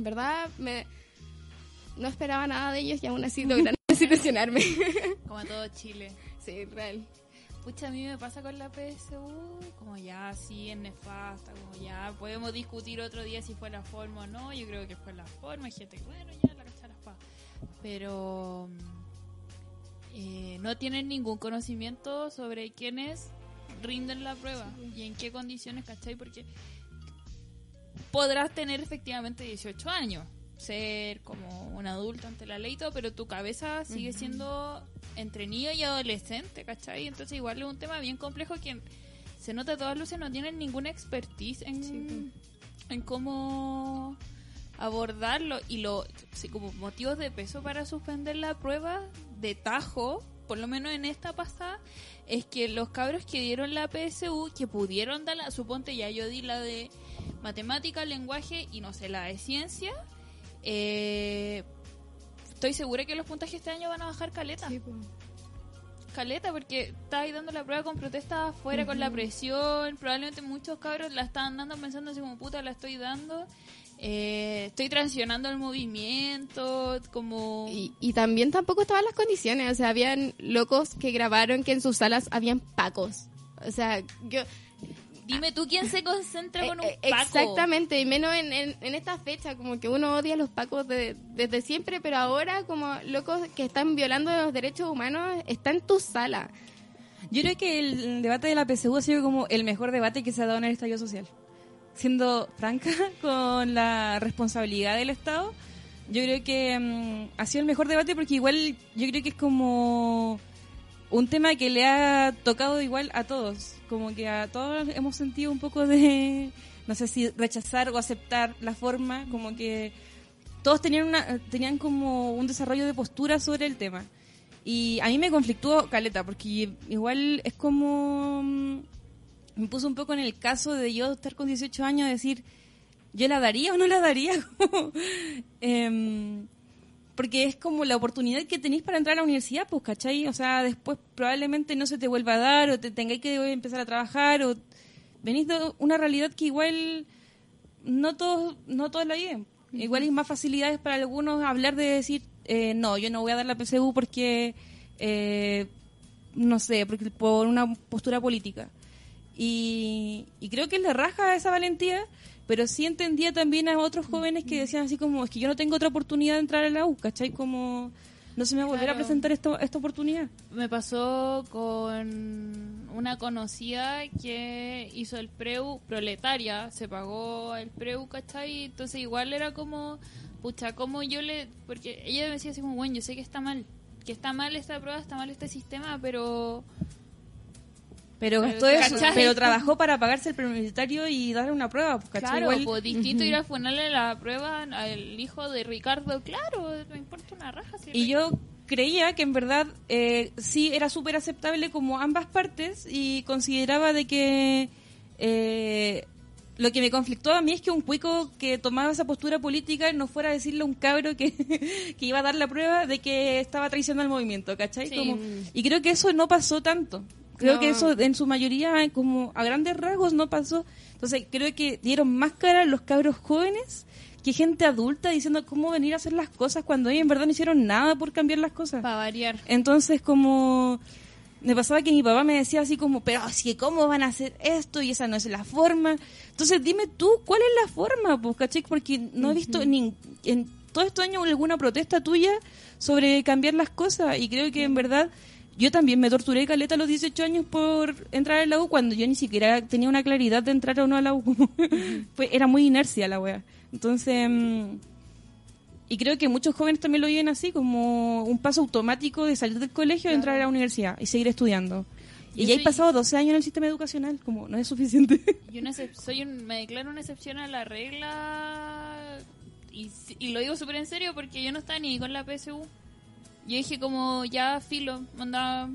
En verdad, me, no esperaba nada de ellos y aún así lograron desilusionarme. Como a todo Chile. sí, real. Pucha, a mí me pasa con la PSU, como ya sí es nefasta, como ya podemos discutir otro día si fue la forma o no. Yo creo que fue la forma. Hay gente que, bueno, ya la cachara pa. Pero mm, eh, no tienen ningún conocimiento sobre quiénes rinden la prueba y en qué condiciones, ¿cachai? Porque podrás tener efectivamente 18 años, ser como un adulto ante la ley y todo, pero tu cabeza sigue siendo entre niño y adolescente, ¿cachai? Entonces igual es un tema bien complejo que se nota a todas luces no tienen ninguna expertise en, en cómo abordarlo y lo sí, como motivos de peso para suspender la prueba de tajo, por lo menos en esta pasada, es que los cabros que dieron la PSU, que pudieron darla, suponte ya yo di la de matemática, lenguaje y no sé, la de ciencia, eh, estoy segura que los puntajes este año van a bajar caleta. Caleta, porque está ahí dando la prueba con protestas afuera, con la presión. Probablemente muchos cabros la están dando pensando así como puta, la estoy dando. Eh, estoy transicionando el movimiento, como... Y, y también tampoco estaban las condiciones, o sea, habían locos que grabaron que en sus salas habían pacos. O sea, yo... Dime tú quién se concentra con un Eh, paco. Exactamente, y menos en, en, en esta fecha, como que uno odia a los pacos de- desde siempre, pero ahora como locos que están violando los derechos humanos está en tu sala. Yo creo que el debate de la PSU ha sido como el mejor debate que se ha dado en el estallido social. Siendo franca con la responsabilidad del Estado, yo creo que mm, ha sido el mejor debate porque igual yo creo que es como un tema que le ha tocado igual a todos. Como que a todos hemos sentido un poco de, no sé si rechazar o aceptar la forma, como que todos tenían, una, tenían como un desarrollo de postura sobre el tema. Y a mí me conflictó Caleta, porque igual es como... mm, Me puso un poco en el caso de yo estar con 18 años, decir, ¿yo la daría o no la daría? Em, porque es como la oportunidad que tenéis para entrar a la universidad, pues, ¿cachai? O sea, después probablemente no se te vuelva a dar, o te tengáis que empezar a trabajar, o venís de una realidad que igual no todos, no todos la viven. Igual hay más facilidades para algunos hablar de decir, eh, no, yo no voy a dar la PSU porque, eh, no sé, porque por una postura política. Y, y creo que le raja esa valentía, pero sí entendía también a otros jóvenes que decían así como, es que yo no tengo otra oportunidad de entrar a la U, ¿cachai? Como, no se me va a volver a presentar esta, esta oportunidad. Me pasó con una conocida que hizo el preu proletaria, se pagó el preu, ¿cachai? Entonces igual era como, pucha, como yo le... Porque ella me decía así como, bueno, yo sé que está mal, que está mal esta prueba, está mal este sistema, pero... Pero Pero, gastó eso, pero trabajó para pagarse el preuniversitario y darle una prueba, pues. Claro, pues distinto ir a ponerle la prueba al hijo de Ricardo, claro, me importa una raja. si Y yo creía que en verdad eh, sí era súper aceptable como ambas partes y consideraba de que eh, lo que me conflictó a mí es que un cuico que tomaba esa postura política no fuera a decirle a un cabro que, que iba a dar la prueba de que estaba traicionando al movimiento, ¿cachai? Sí. Como- y creo que eso no pasó tanto. Creo No. que eso en su mayoría, como a grandes rasgos, no pasó. Entonces creo que dieron más cara los cabros jóvenes que gente adulta diciendo cómo venir a hacer las cosas cuando ellos en verdad no hicieron nada por cambiar las cosas. Para variar. Entonces, como me pasaba que mi papá me decía así como, pero así cómo van a hacer esto y esa no es la forma. Entonces, dime tú, ¿cuál es la forma? Pues, ¿cachai? Porque no he visto ni en todo este año alguna protesta tuya sobre cambiar las cosas y creo que en verdad yo también me torturé caleta a los 18 años por entrar a la U cuando yo ni siquiera tenía una claridad de entrar o no a la U. fue- era muy inercia la wea. Entonces, mm, y creo que muchos jóvenes también lo viven así, como un paso automático de salir del colegio y entrar a la universidad y seguir estudiando. Y Y ya he pasado 12 años en el sistema educacional, como no es suficiente. Y una soy un- me declaro una excepción a la regla y, y lo digo súper en serio porque yo no estaba ni con la PSU. Yo dije como ya filo, onda,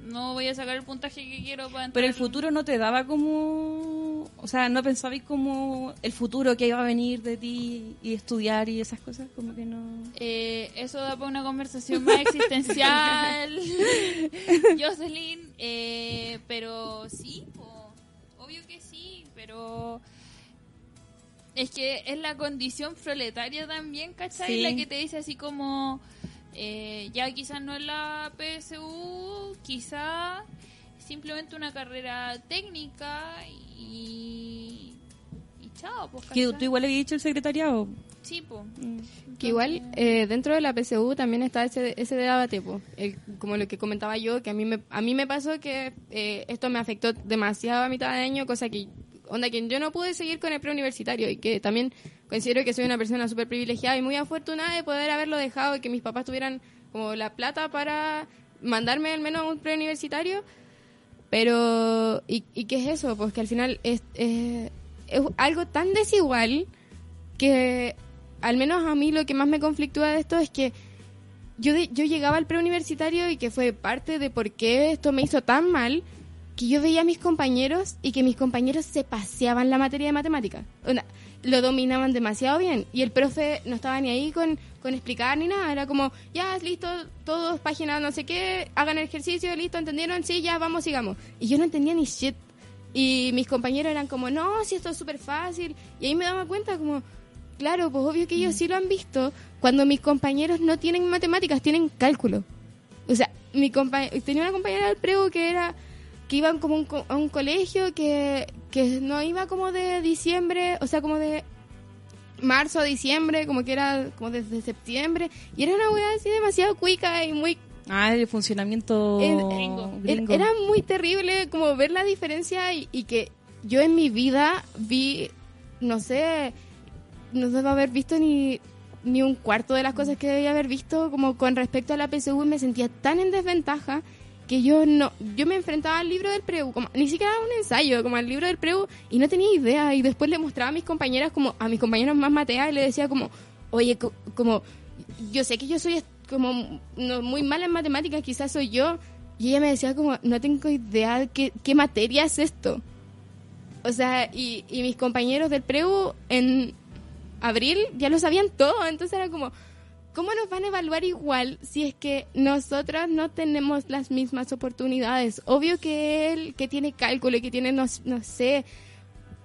no voy a sacar el puntaje que quiero para entrar. Pero el futuro no te daba como... O sea, no pensabais como el futuro que iba a venir de ti y estudiar y esas cosas, como que no... Eh, eso da para una conversación más existencial, Jocelyn, eh, pero sí, po, obvio que sí, pero Es que es la condición proletaria también, ¿cachai? Sí. La que te dice así como, eh, ya quizás no es la PSU, quizás simplemente una carrera técnica y, y chao, pues, Que tú igual habías dicho el secretariado. Sí, pues. Que igual eh, dentro de la PSU también está ese, ese debate, po. El- como lo que comentaba yo, que a mí me, a mí me pasó que eh, esto me afectó demasiado a mitad de año, cosa que, onda, que yo no pude seguir con el preuniversitario y que también considero que soy una persona súper privilegiada y muy afortunada de poder haberlo dejado y que mis papás tuvieran como la plata para mandarme al menos a un preuniversitario. Pero, ¿y, y qué es eso? Pues que al final es, es, es algo tan desigual que al menos a mí lo que más me conflictúa de esto es que yo, de- yo llegaba al preuniversitario y que fue parte de por qué esto me hizo tan mal, que yo veía a mis compañeros y que mis compañeros se paseaban la materia de matemáticas. Onda, lo dominaban demasiado bien y el profe no estaba ni ahí con, con explicar ni nada. Era como, ya, listo, todos, página no sé qué, hagan el ejercicio, listo, ¿entendieron? Sí, ya, vamos, sigamos. Y yo no entendía ni shit. Y mis compañeros eran como, no, si esto es súper fácil. Y ahí me daba cuenta como, claro, pues obvio que ellos sí lo han visto cuando mis compañeros no tienen matemáticas, tienen cálculo. O sea, mi compa tenía una compañera del preu que era que iban como un a un colegio que, que no iba como de diciembre, o sea, como de marzo a diciembre, como que era como desde septiembre, y era una weá así demasiado cuica y muy Ah, el funcionamiento El- gringo. era- gringo. Era muy terrible como ver la diferencia y, y que yo en mi vida vi, no sé, no debo haber visto ni, ni un cuarto de las cosas que debía haber visto como con respecto a la PSU y me sentía tan en desventaja que yo no, yo me enfrentaba al libro del preu, como, ni siquiera un ensayo, como al libro del preu y no tenía idea y después le mostraba a mis compañeras como a mis compañeros más mateas y le decía como, oye, co- como yo sé que yo soy como muy mala en matemáticas, quizás soy yo. Y ella me decía como, no tengo idea de qué, qué materia es esto. O sea, y, y mis compañeros del preu en abril ya lo sabían todo. Entonces era como, ¿cómo nos van a evaluar igual si es que nosotras no tenemos las mismas oportunidades? Obvio que él, que tiene cálculo y que tiene, no, no sé,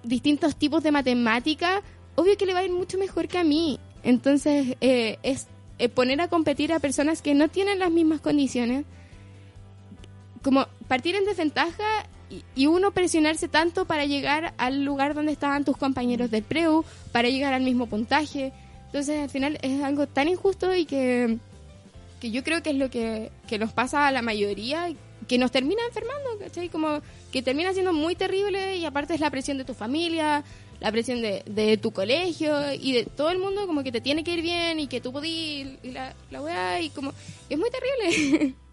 distintos tipos de matemática, obvio que le va a ir mucho mejor que a mí. Entonces, eh, es eh, poner a competir a personas que no tienen las mismas condiciones, como partir en desventaja y, y uno presionarse tanto para llegar al lugar donde estaban tus compañeros del preu, para llegar al mismo puntaje. Entonces, al final es algo tan injusto y que, que yo creo que es lo que, que nos pasa a la mayoría, que nos termina enfermando, ¿cachai? Como que termina siendo muy terrible y aparte es la presión de tu familia, la presión de, de tu colegio y de todo el mundo como que te tiene que ir bien y que tú podís y la, la weá y como es muy terrible.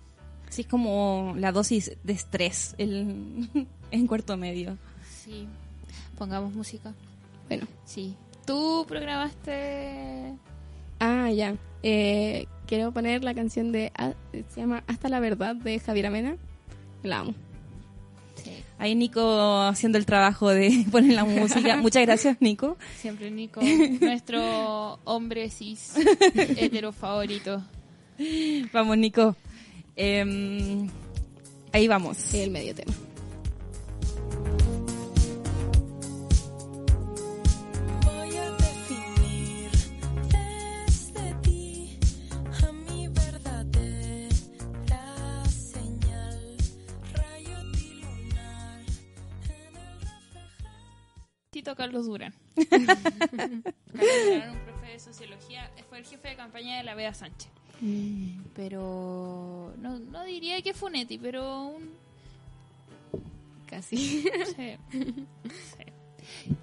Sí, es como la dosis de estrés el, en cuarto medio. Sí. Pongamos música. bueno, Sí. Tú programaste. ah, ya. Eh, quiero poner la canción de, ah, se llama Hasta la Verdad de Javier Amena. La amo. Sí. Ahí Nico haciendo el trabajo de poner la música. Muchas gracias, Nico. Siempre Nico, nuestro hombre cis hetero favorito. Vamos, Nico. Em, ahí vamos. El medio tema. Carlos Durán. Carlos Durán, un profe de sociología, fue el jefe de campaña de la Bea Sánchez. Pero no, no diría que Funetti, pero un Casi. Sí. Sí.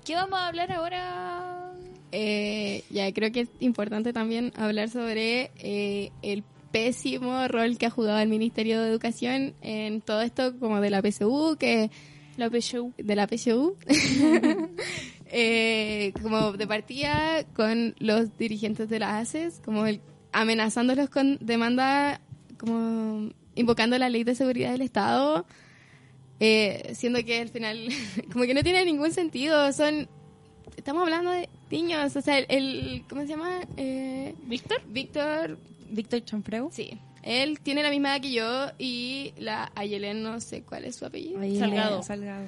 ¿Qué vamos a hablar ahora? Eh, ya creo que es importante también hablar sobre eh, el pésimo rol que ha jugado el Ministerio de Educación en todo esto como de la PSU, que La PSU. de la PSU, eh, como de partida con los dirigentes de la ACES, como el, amenazándolos con demanda, como invocando la ley de seguridad del Estado, eh, siendo que al final como que no tiene ningún sentido, son, estamos hablando de niños, o sea, el, el- ¿cómo se llama? Eh, ¿Víctor? Víctor, Víctor Chanfreu. sí, él tiene la misma edad que yo y la Ayelen, no sé cuál es su apellido Salgado. Salgado.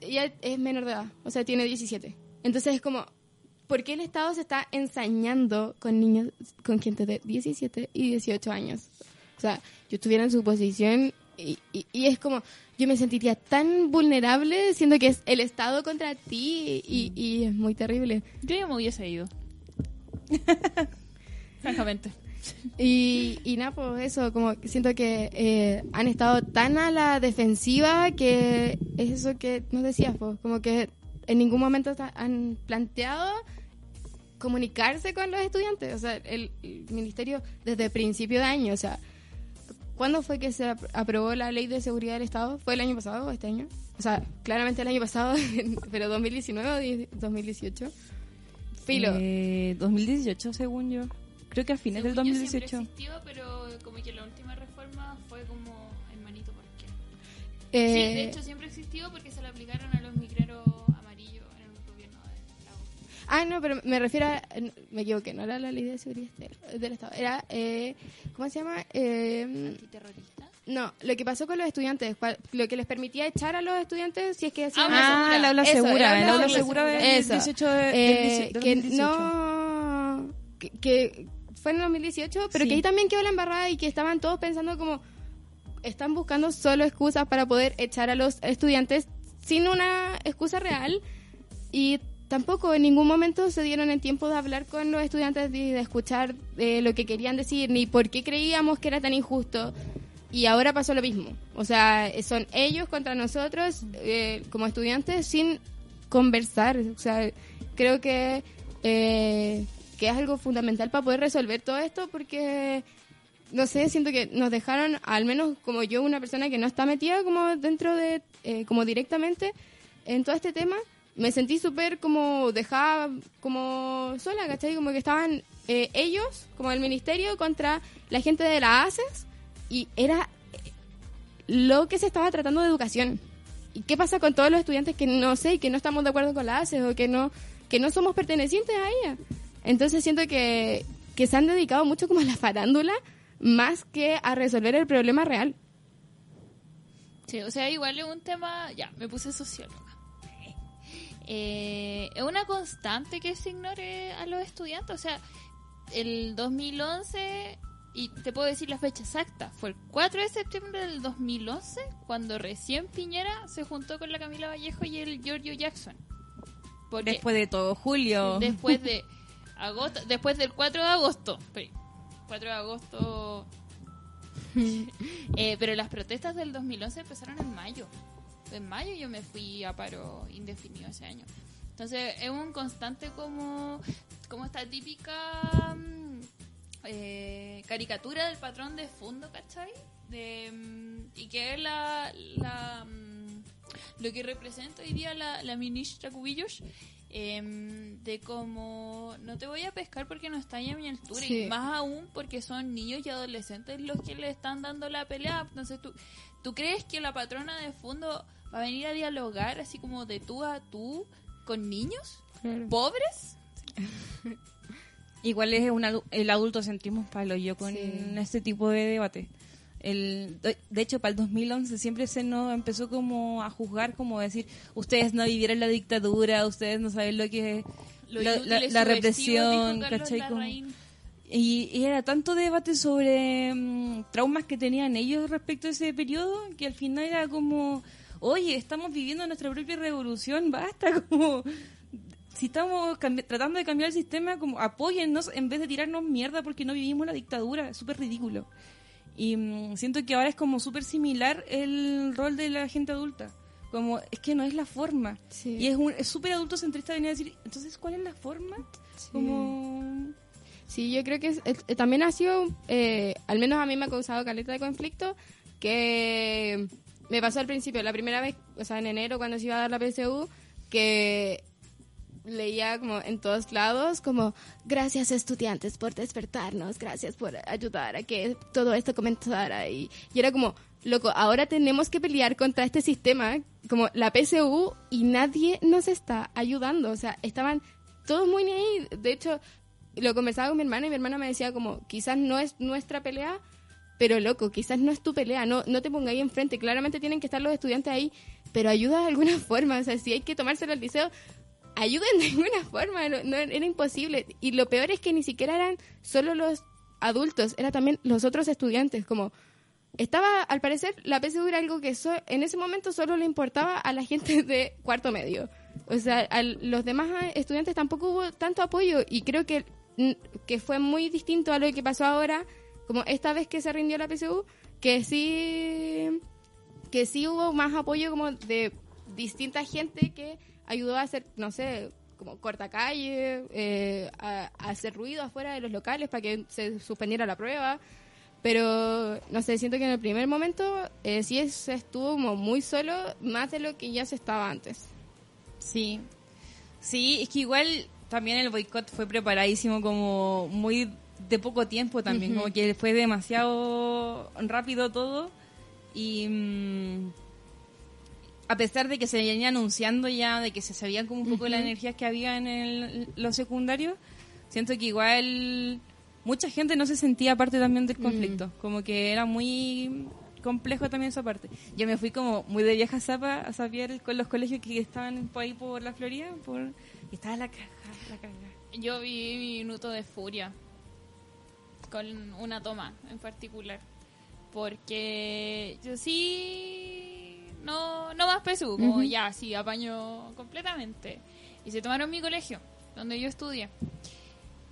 ella es menor de edad, o sea, tiene 17. Entonces es como, ¿por qué el Estado se está ensañando con niños, con gente de 17 y 18 años? O sea, yo estuviera en su posición y, y- y es como, yo me sentiría tan vulnerable siendo que es el Estado contra ti y, y es muy terrible. Yo ya me hubiese ido. Francamente. Y, y nada, pues eso, como siento que eh, han estado tan a la defensiva que es eso que nos decías, pues, como que en ningún momento han planteado comunicarse con los estudiantes. O sea, el, ministerio desde principio de año, o sea, ¿cuándo fue que se ap- aprobó la ley de seguridad del Estado? ¿Fue el año pasado o este año? O sea, claramente el año pasado, pero 2019 o 10 2018. Filo. Eh, 2018, según yo. Creo que a fines del Según yo, siempre 2018. existió, pero como que la última reforma fue como hermanito, ¿por qué? Eh, Sí, de hecho siempre existió porque se le aplicaron a los migreros amarillos en el gobierno de Lago. Ah, no, pero me refiero a... Me equivoqué, no era la ley de seguridad del- del Estado. Era, eh, ¿cómo se llama? Eh, ¿Antiterrorista? no, lo que pasó con los estudiantes, lo que les permitía echar a los estudiantes si es que hacían... Ah, Ah, el aula segura. el El aula segura del Eso. 18 de, del Eh, 18, que 2018. no... Que, que fue en 2018, pero Sí. que ahí también quedó la embarrada y que estaban todos pensando como... Están buscando solo excusas para poder echar a los estudiantes sin una excusa real y tampoco en ningún momento se dieron el tiempo de hablar con los estudiantes y de escuchar eh, lo que querían decir ni por qué creíamos que era tan injusto. Y ahora pasó lo mismo. O sea, son ellos contra nosotros eh, como estudiantes sin conversar. O sea, creo que, eh, que es algo fundamental para poder resolver todo esto porque, no sé, siento que nos dejaron, al menos como yo, una persona que no está metida como dentro de, eh, como directamente en todo este tema, me sentí súper como dejada como sola, ¿cachai? Como que estaban eh, ellos, como el ministerio, contra la gente de la ACES y era eh, lo que se estaba tratando de educación. ¿Y qué pasa con todos los estudiantes que no sé, que no estamos de acuerdo con la ACES o que no, que no somos pertenecientes a ella? Entonces siento que, que se han dedicado mucho como a la farándula más que a resolver el problema real. Sí, o sea, igual es un tema... Ya, me puse socióloga. Eh, es una constante que se ignore a los estudiantes. O sea, el 2011, y te puedo decir la fecha exacta, fue el 4 de septiembre del 2011, cuando recién Piñera se juntó con la Camila Vallejo y el Giorgio Jackson. Porque Después de todo, Julio. después de agosto, después del 4 de agosto, espere, 4 de agosto, Eh, pero las protestas del 2011 empezaron en mayo. En mayo yo me fui a paro indefinido ese año. Entonces es un constante como, como esta típica mm, eh, caricatura del patrón de fondo, ¿cachai? De, mm, y que es la, la, mm, lo que representa hoy día la, la ministra Cubillos. Em, de como no te voy a pescar porque no está a mi altura Sí. y más aún porque son niños y adolescentes los que le están dando la pelea entonces tú ¿Tú crees que la patrona de fondo va a venir a dialogar así como de tú a tú con niños pobres? Igual es un adu- el adultocentrismo palo yo con Sí. este tipo de debate. El, de hecho, para el 2011 siempre se nos empezó como a juzgar, como decir, ustedes no vivieron la dictadura, ustedes no saben lo que es Lo la, represión, ¿cachai? Como- y, y era tanto debate sobre mm, traumas que tenían ellos respecto a ese periodo que al final era como, oye, estamos viviendo nuestra propia revolución, basta, como si estamos tratando de cambiar el sistema, como apóyennos en vez de tirarnos mierda porque no vivimos la dictadura, es súper ridículo. Y mm, siento que ahora es como súper similar el rol de la gente adulta. Como, es que no es la forma. Sí. Y es un- es súper adultocentrista venir a decir, entonces, ¿cuál es la forma? Como... Sí, yo creo que es- eh, también ha sido, eh, al menos a mí me ha causado caleta de conflicto, que me pasó al principio, la primera vez, o sea, en enero cuando se iba a dar la PSU, que leía como en todos lados como gracias estudiantes por despertarnos, gracias por ayudar a que todo esto comenzara y, y era como loco, ahora tenemos que pelear contra este sistema como la PSU y nadie nos está ayudando, o sea, estaban todos muy ahí, de hecho lo conversaba con mi hermana y mi hermana me decía como quizás no es nuestra pelea pero loco, quizás no es tu pelea, no, no te pongáis enfrente, claramente tienen que estar los estudiantes ahí, pero ayuda de alguna forma, o sea, si hay que tomárselo al liceo, ayuden de alguna forma, no, no- era imposible. Y lo peor es que ni siquiera eran solo los adultos, era también los otros estudiantes, como estaba, al parecer, la PSU era algo que so- en ese momento solo le importaba a la gente de cuarto medio. O sea, a los demás estudiantes tampoco hubo tanto apoyo y creo que, que fue muy distinto a lo que pasó ahora, como esta vez que se rindió la PSU, que sí que sí hubo más apoyo como de distinta gente que ayudó a hacer, no sé, como corta calle, eh, a, a hacer ruido afuera de los locales para que se suspendiera la prueba. Pero, no sé, siento que en el primer momento eh, sí se estuvo como muy solo, más de lo que ya se estaba antes. Sí. Sí, es que igual también el boicot fue preparadísimo como muy de poco tiempo también, como que fue demasiado rápido todo y mm, a pesar de que se venía anunciando ya, de que se sabían como un poco las energías que había en el, los secundarios, siento que igual mucha gente no se sentía parte también del conflicto, como que era muy complejo también esa parte. Yo me fui como muy de vieja zapa a saber con los colegios que estaban por ahí por la Florida, por y estaba la caja, la caga. Yo vi mi minuto de furia con una toma en particular. Porque yo sí. No, no más PSU, como ya, sí, apaño completamente. Y se tomaron mi colegio, donde yo estudié.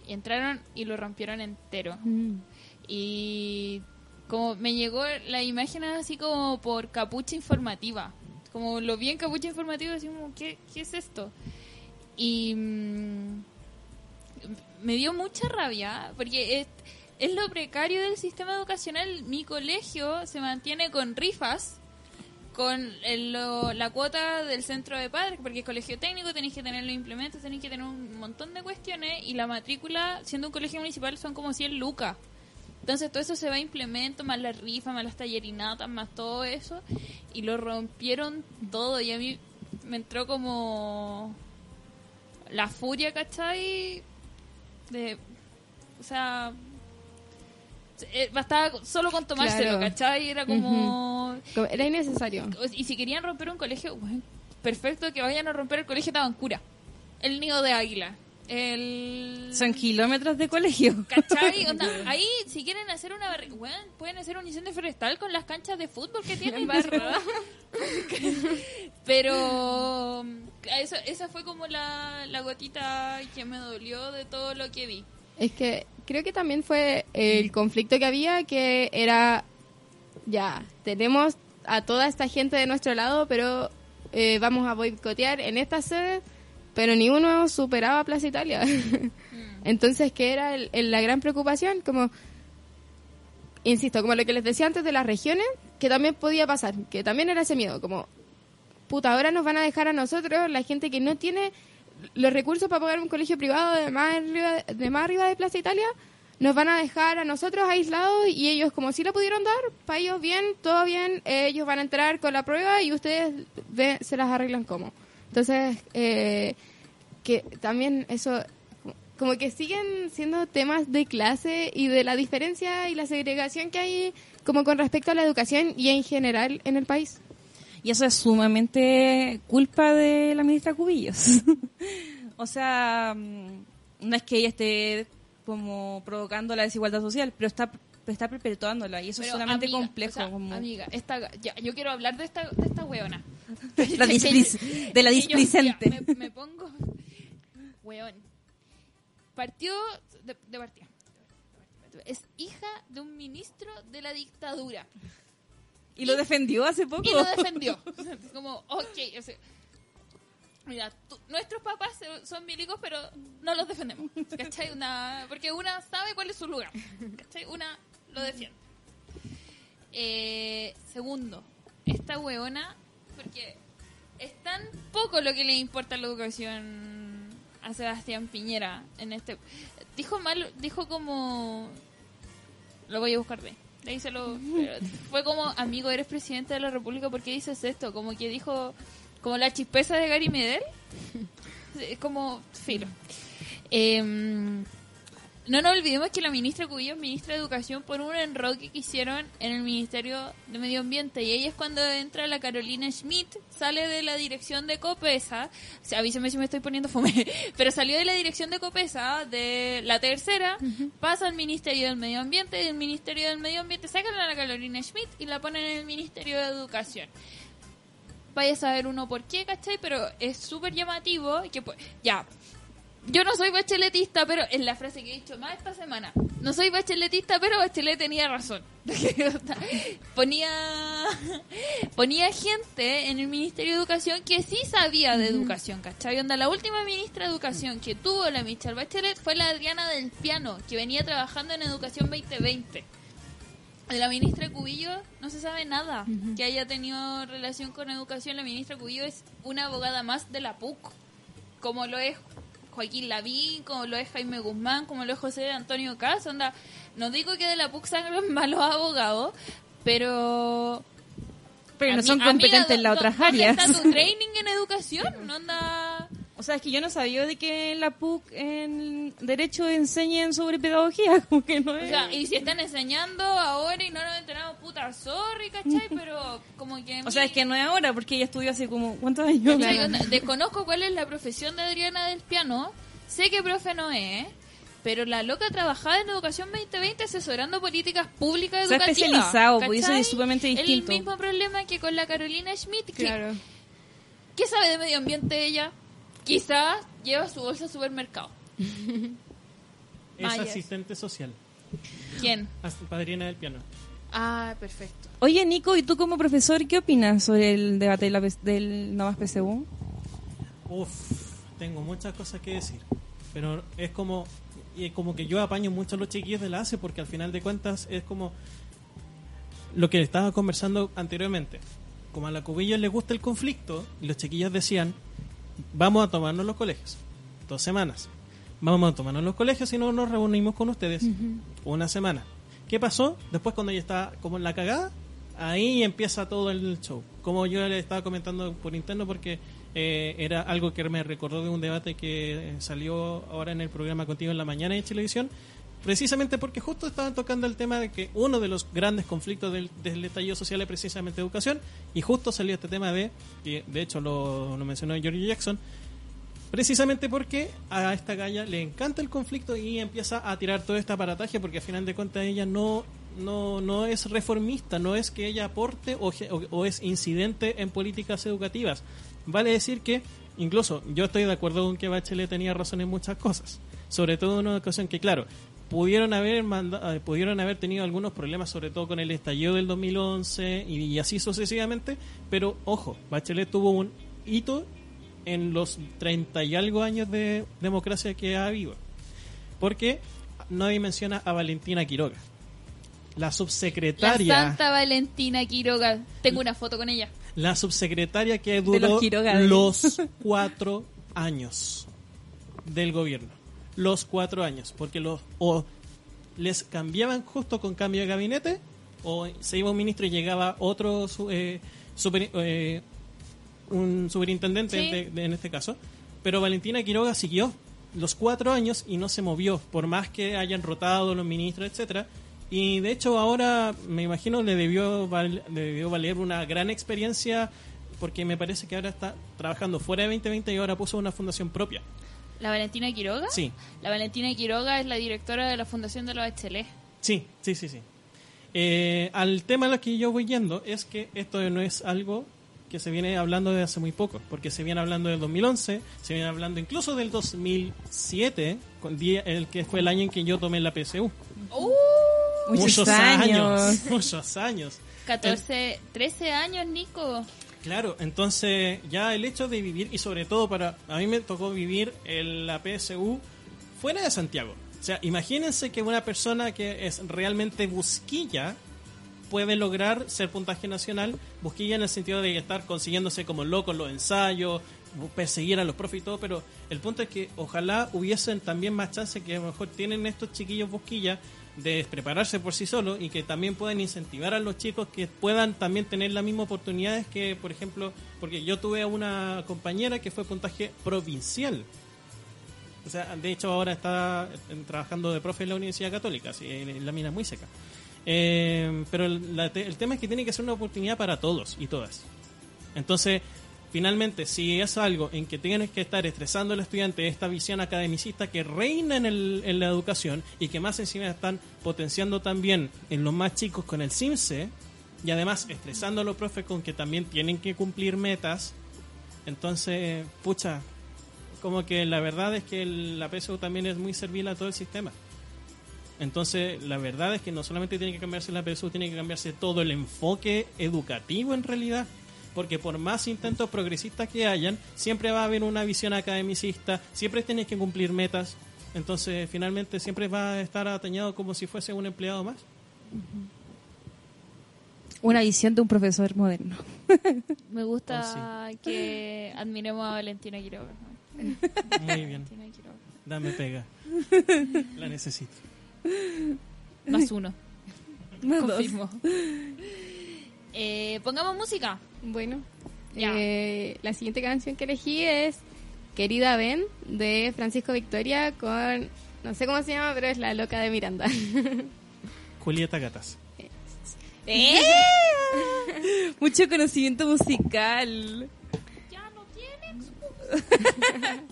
Y entraron y lo rompieron entero. Y como me llegó la imagen así como por capucha informativa. Como lo vi en capucha informativa, así como, ¿qué, qué es esto? Y mm, me dio mucha rabia porque es, es lo precario del sistema educacional. Mi colegio se mantiene con rifas, con el- lo- la cuota del centro de padres, porque es colegio técnico, tenéis que tener los implementos, tenéis que tener un montón de cuestiones y la matrícula, siendo un colegio municipal, son como 100 lucas. Entonces todo eso se va a implemento, más la rifa, más las tallerinatas, más todo eso. Y lo rompieron todo y a mí me entró como la furia, ¿cachai? De, o sea, eh, bastaba solo con tomárselo, Claro. ¿cachai? Era como... Como- Era innecesario. Y si querían romper un colegio, bueno, perfecto que vayan a romper el colegio Tabancura. El nido de águila. El... Son kilómetros de colegio. ¿Cachai? Onda, ahí, si quieren hacer una barri- weón, pueden hacer un incendio forestal con las canchas de fútbol que tienen. Pero eso, esa fue como la, la gotita que me dolió de todo lo que vi. Es que creo que también fue el conflicto que había, que era, ya, tenemos a toda esta gente de nuestro lado, pero eh, vamos a boicotear en esta sede, pero ni uno superaba a Plaza Italia. Entonces, ¿qué era el- el- la gran preocupación? Como, insisto, como lo que les decía antes de las regiones, que también podía pasar, que también era ese miedo, como, puta, ahora nos van a dejar a nosotros, la gente que no tiene los recursos para pagar un colegio privado de más arriba de, más arriba de Plaza Italia, nos van a dejar a nosotros aislados y ellos como si lo pudieron dar, para ellos bien, todo bien, ellos van a entrar con la prueba y ustedes ve- se las arreglan como. Entonces, eh, que también eso, como que siguen siendo temas de clase y de la diferencia y la segregación que hay como con respecto a la educación y en general en el país. Y eso es sumamente culpa de la ministra Cubillos. o sea, mm, no es que ella esté como provocando la desigualdad social, pero está está perpetuándola y eso Pero, es solamente amiga, complejo. o sea, como- Amiga, esta, ya, yo quiero hablar de esta, de esta weona. La displic- de la yo, displicente. me pongo. Weón. Partió de, de partida. Es hija de un ministro de la dictadura. Y lo defendió hace poco. Y lo defendió. Como, ok. mira, tú- nuestros papás son milicos, pero no los defendemos. ¿Cachai? Una, porque una sabe cuál es su lugar. ¿Cachai? Una lo defiende. Eh, segundo, esta weona, porque es tan poco lo que le importa la educación a Sebastián Piñera en este dijo mal dijo como lo voy a buscar de le dice lo fue como amigo eres presidente de la república ¿por qué dices esto? como que dijo como la chispeza de Gary Medel es como filo Em, no nos olvidemos que la ministra Cubillo es ministra de Educación por un enroque que hicieron en el Ministerio de Medio Ambiente. Y ahí es cuando entra la Carolina Schmidt, sale de la dirección de COPESA. O sea, avísame si me estoy poniendo fome. Pero salió de la dirección de COPESA, de la tercera, pasa al Ministerio del Medio Ambiente. Y del Ministerio del Medio Ambiente sacan a la Carolina Schmidt y la ponen en el Ministerio de Educación. Vaya a saber uno por qué, ¿cachai? Pero es súper llamativo que, pues, ya, yo no soy bacheletista, pero es la frase que he dicho más esta semana. No soy bacheletista, pero Bachelet tenía razón. ponía ponía gente en el Ministerio de Educación que sí sabía de educación, ¿cachai? Onda, la última ministra de Educación que tuvo la Michelle Bachelet fue la Adriana del Piano, que venía trabajando en Educación 2020. De la ministra Cubillo no se sabe nada que haya tenido relación con educación. La ministra Cubillo es una abogada más de la PUC, como lo es Joaquín Lavín, como lo es Jaime Guzmán, como lo es José Antonio Cas. Onda, no digo que de la PUC salgan malos abogados, pero... Pero no son competentes en las ¿dó- otras ¿dónde áreas. está tu training en educación? Onda... O sea, es que yo no sabía de que la PUC en Derecho enseñen sobre pedagogía, como que no O es... sea, y si están enseñando ahora y no nos enteramos, puta, sorry, ¿cachai? Pero como que... O sea, es que no es ahora, porque ella estudió hace como... ¿Cuántos años? Desconozco cuál es la profesión de Adriana del Piano. Sé que profe no es, pero la loca trabajaba en Educación 2020 asesorando políticas públicas educativas. especializado, pues, eso ¿cachai? es sumamente distinto. El mismo problema que con la Carolina Schmidt. que- Claro. ¿Qué sabe de medio ambiente ella? Quizás lleva su bolsa al supermercado. Es asistente social. ¿Quién? as- Padrina del piano. Ah, perfecto. Oye, Nico, ¿y tú como profesor qué opinas sobre el debate de la, del Novas PSU? Uf, tengo muchas cosas que decir. Pero es como, y como que yo apaño mucho a los chiquillos de la ACE porque al final de cuentas es como lo que estaba conversando anteriormente. Como a la cubillos les gusta el conflicto, y los chiquillos decían, vamos a tomarnos los colegios. Dos semanas. Vamos a tomarnos los colegios y no nos reunimos con ustedes. Una semana. ¿Qué pasó? Después cuando ya está como en la cagada, ahí empieza todo el show. Como yo le estaba comentando por interno porque eh, era algo que me recordó de un debate que salió ahora en el programa Contigo en la Mañana de televisión, precisamente porque justo estaban tocando el tema de que uno de los grandes conflictos del, del estallido social es precisamente educación, y justo salió este tema de, que de hecho lo, lo mencionó George Jackson, Precisamente porque a esta galla le encanta el conflicto y empieza a tirar todo este aparataje porque al final de cuentas ella no, no, no es reformista, no es que ella aporte o, o- o es incidente en políticas educativas. Vale decir que incluso yo estoy de acuerdo con que Bachelet tenía razón en muchas cosas, sobre todo en una ocasión que claro, pudieron haber manda- eh, pudieron haber tenido algunos problemas sobre todo con el estallido del 2011 y, y así sucesivamente, pero ojo, Bachelet tuvo un hito en los 30 y algo años de democracia que ha habido. Porque nadie menciona a Valentina Quiroga. La La subsecretaria, Santa Valentina Quiroga. Tengo una foto con ella. la subsecretaria que los duró Quiroga de- los cuatro años del gobierno. Los cuatro años. Porque los, o les cambiaban justo con cambio de gabinete, o se iba un ministro y llegaba otro su- eh, super- eh, un superintendente Sí. de- de- en este caso. Pero Valentina Quiroga siguió los cuatro años y no se movió, por más que hayan rotado los ministros, etcétera. Y de hecho ahora me imagino le debió, val- le debió valer una gran experiencia porque me parece que ahora está trabajando fuera de 2020 y ahora puso una fundación propia. ¿La Valentina Quiroga? Sí, La Valentina Quiroga es la directora de la Fundación de los HL. sí, sí, sí, sí. Eh, al tema a lo que yo voy yendo es que esto no es algo que se viene hablando de hace muy poco, porque se viene hablando del 2011, se viene hablando incluso del 2007, con día, el que fue el año en que yo tomé la PSU. Muchos años. muchos años. 14, 13 años, Nico. Claro, entonces ya el hecho de vivir y sobre todo para a mí me tocó vivir en la PSU fuera de Santiago. O sea, imagínense que una persona que es realmente busquilla puede lograr ser puntaje nacional, busquilla en el sentido de estar consiguiéndose como loco los ensayos, perseguir a los profes y todo, pero el punto es que ojalá hubiesen también más chances que a lo mejor tienen estos chiquillos busquillas de prepararse por sí solos y que también puedan incentivar a los chicos que puedan también tener las mismas oportunidades que, por ejemplo, porque yo tuve a una compañera que fue puntaje provincial O sea, de hecho ahora está eh, trabajando de profe en la Universidad Católica, sí, en la mina muy seca. Eh, pero el tema es que tiene que ser una oportunidad para todos y todas. Entonces, finalmente, si es algo en que tienes que estar estresando al estudiante esta visión academicista que reina en, el- en la educación y que más encima están potenciando también en los más chicos con el CIMSE y además estresando a los profes con que también tienen que cumplir metas, entonces, pucha, como que la verdad es que el- la PSU también es muy servil a todo el sistema. Entonces, la verdad es que no solamente tiene que cambiarse la PSU, tiene que cambiarse todo el enfoque educativo en realidad. Porque por más intentos progresistas que hayan, siempre va a haber una visión academicista, siempre tienes que cumplir metas. Entonces, finalmente, siempre va a estar atañado como si fuese un empleado más. Una visión de un profesor moderno. Me gusta que admiremos a Valentina Quiroga. Muy bien, Quiroga. dame pega. La necesito. Más uno. Más dos. Eh, pongamos música. Bueno, eh, la siguiente canción que elegí es Querida Ben de Francisco Victoria con, no sé cómo se llama, pero es la loca de Miranda. Julieta Gatas. ¡Eh! Mucho conocimiento musical. Ya no tiene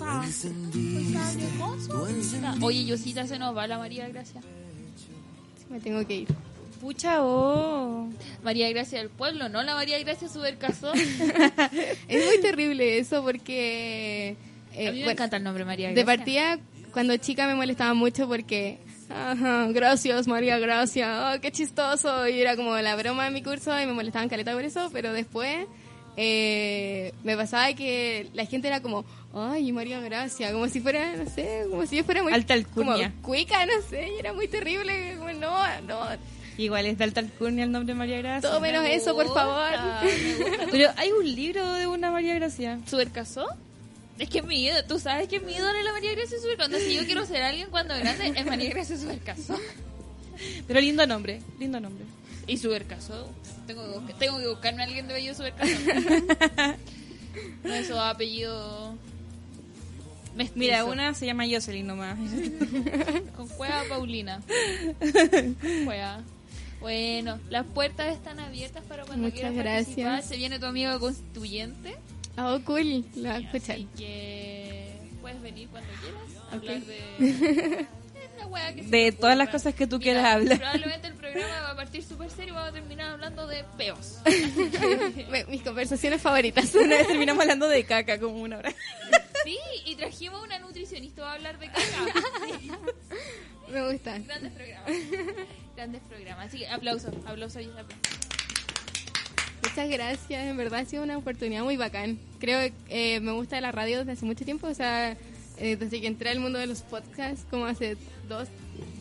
excusa. Oye, Yosita, se nos va la María Gracia. Me tengo que ir. Pucha, oh. María Gracia del pueblo, no la María Gracia Supercazón. Es muy terrible eso porque... eh, a mí me bueno, encanta el nombre María De Gracia. partida, cuando chica me molestaba mucho porque, ajá, gracias María, gracias, oh, qué chistoso. Y era como la broma de mi curso y me molestaban caleta por eso, pero después eh, me pasaba que la gente era como, ay, María Gracia, como si fuera, no sé, como si yo fuera muy... Alta alcurnia. Como cuica, no sé, y era muy terrible, como no, no, Igual es de alta alcurnia el nombre de María Gracia. todo menos eso, por favor. Pero hay un libro de una María Gracia. ¿Supercazón? Es que mi ídolo, tú sabes que mi ídolo es la María Gracia Supercazón. Si yo quiero ser alguien cuando grande, es María Gracia Supercazón. Pero lindo nombre, lindo nombre. Y Supercazón. Tengo que, tengo que buscarme a alguien de bello Supercazón. No, eso apellido. Mestizo. Mira, una se llama Jocelyn nomás. Con Cueva Paulina. Cueva. Bueno, las puertas están abiertas para cuando Muchas quieras gracias. participar. Se viene tu amigo constituyente. Oh, cool, lo voy a escuchar. Así que puedes venir cuando quieras. Ok. Hablar de. De todas las cosas que tú Mira, quieras hablar. Probablemente el programa va a partir súper serio y vamos a terminar hablando de peos. Mis conversaciones favoritas. Una vez terminamos hablando de caca como una hora. Sí, y trajimos una nutricionista a hablar de caca. Sí, Me gusta. grandes programas. Grandes programas. Así que aplausos, aplausos y aplausos. Muchas gracias, en verdad ha sido una oportunidad muy bacán. Creo que eh, me gusta la radio desde hace mucho tiempo, o sea, eh, desde que entré al mundo de los podcasts, como hace dos,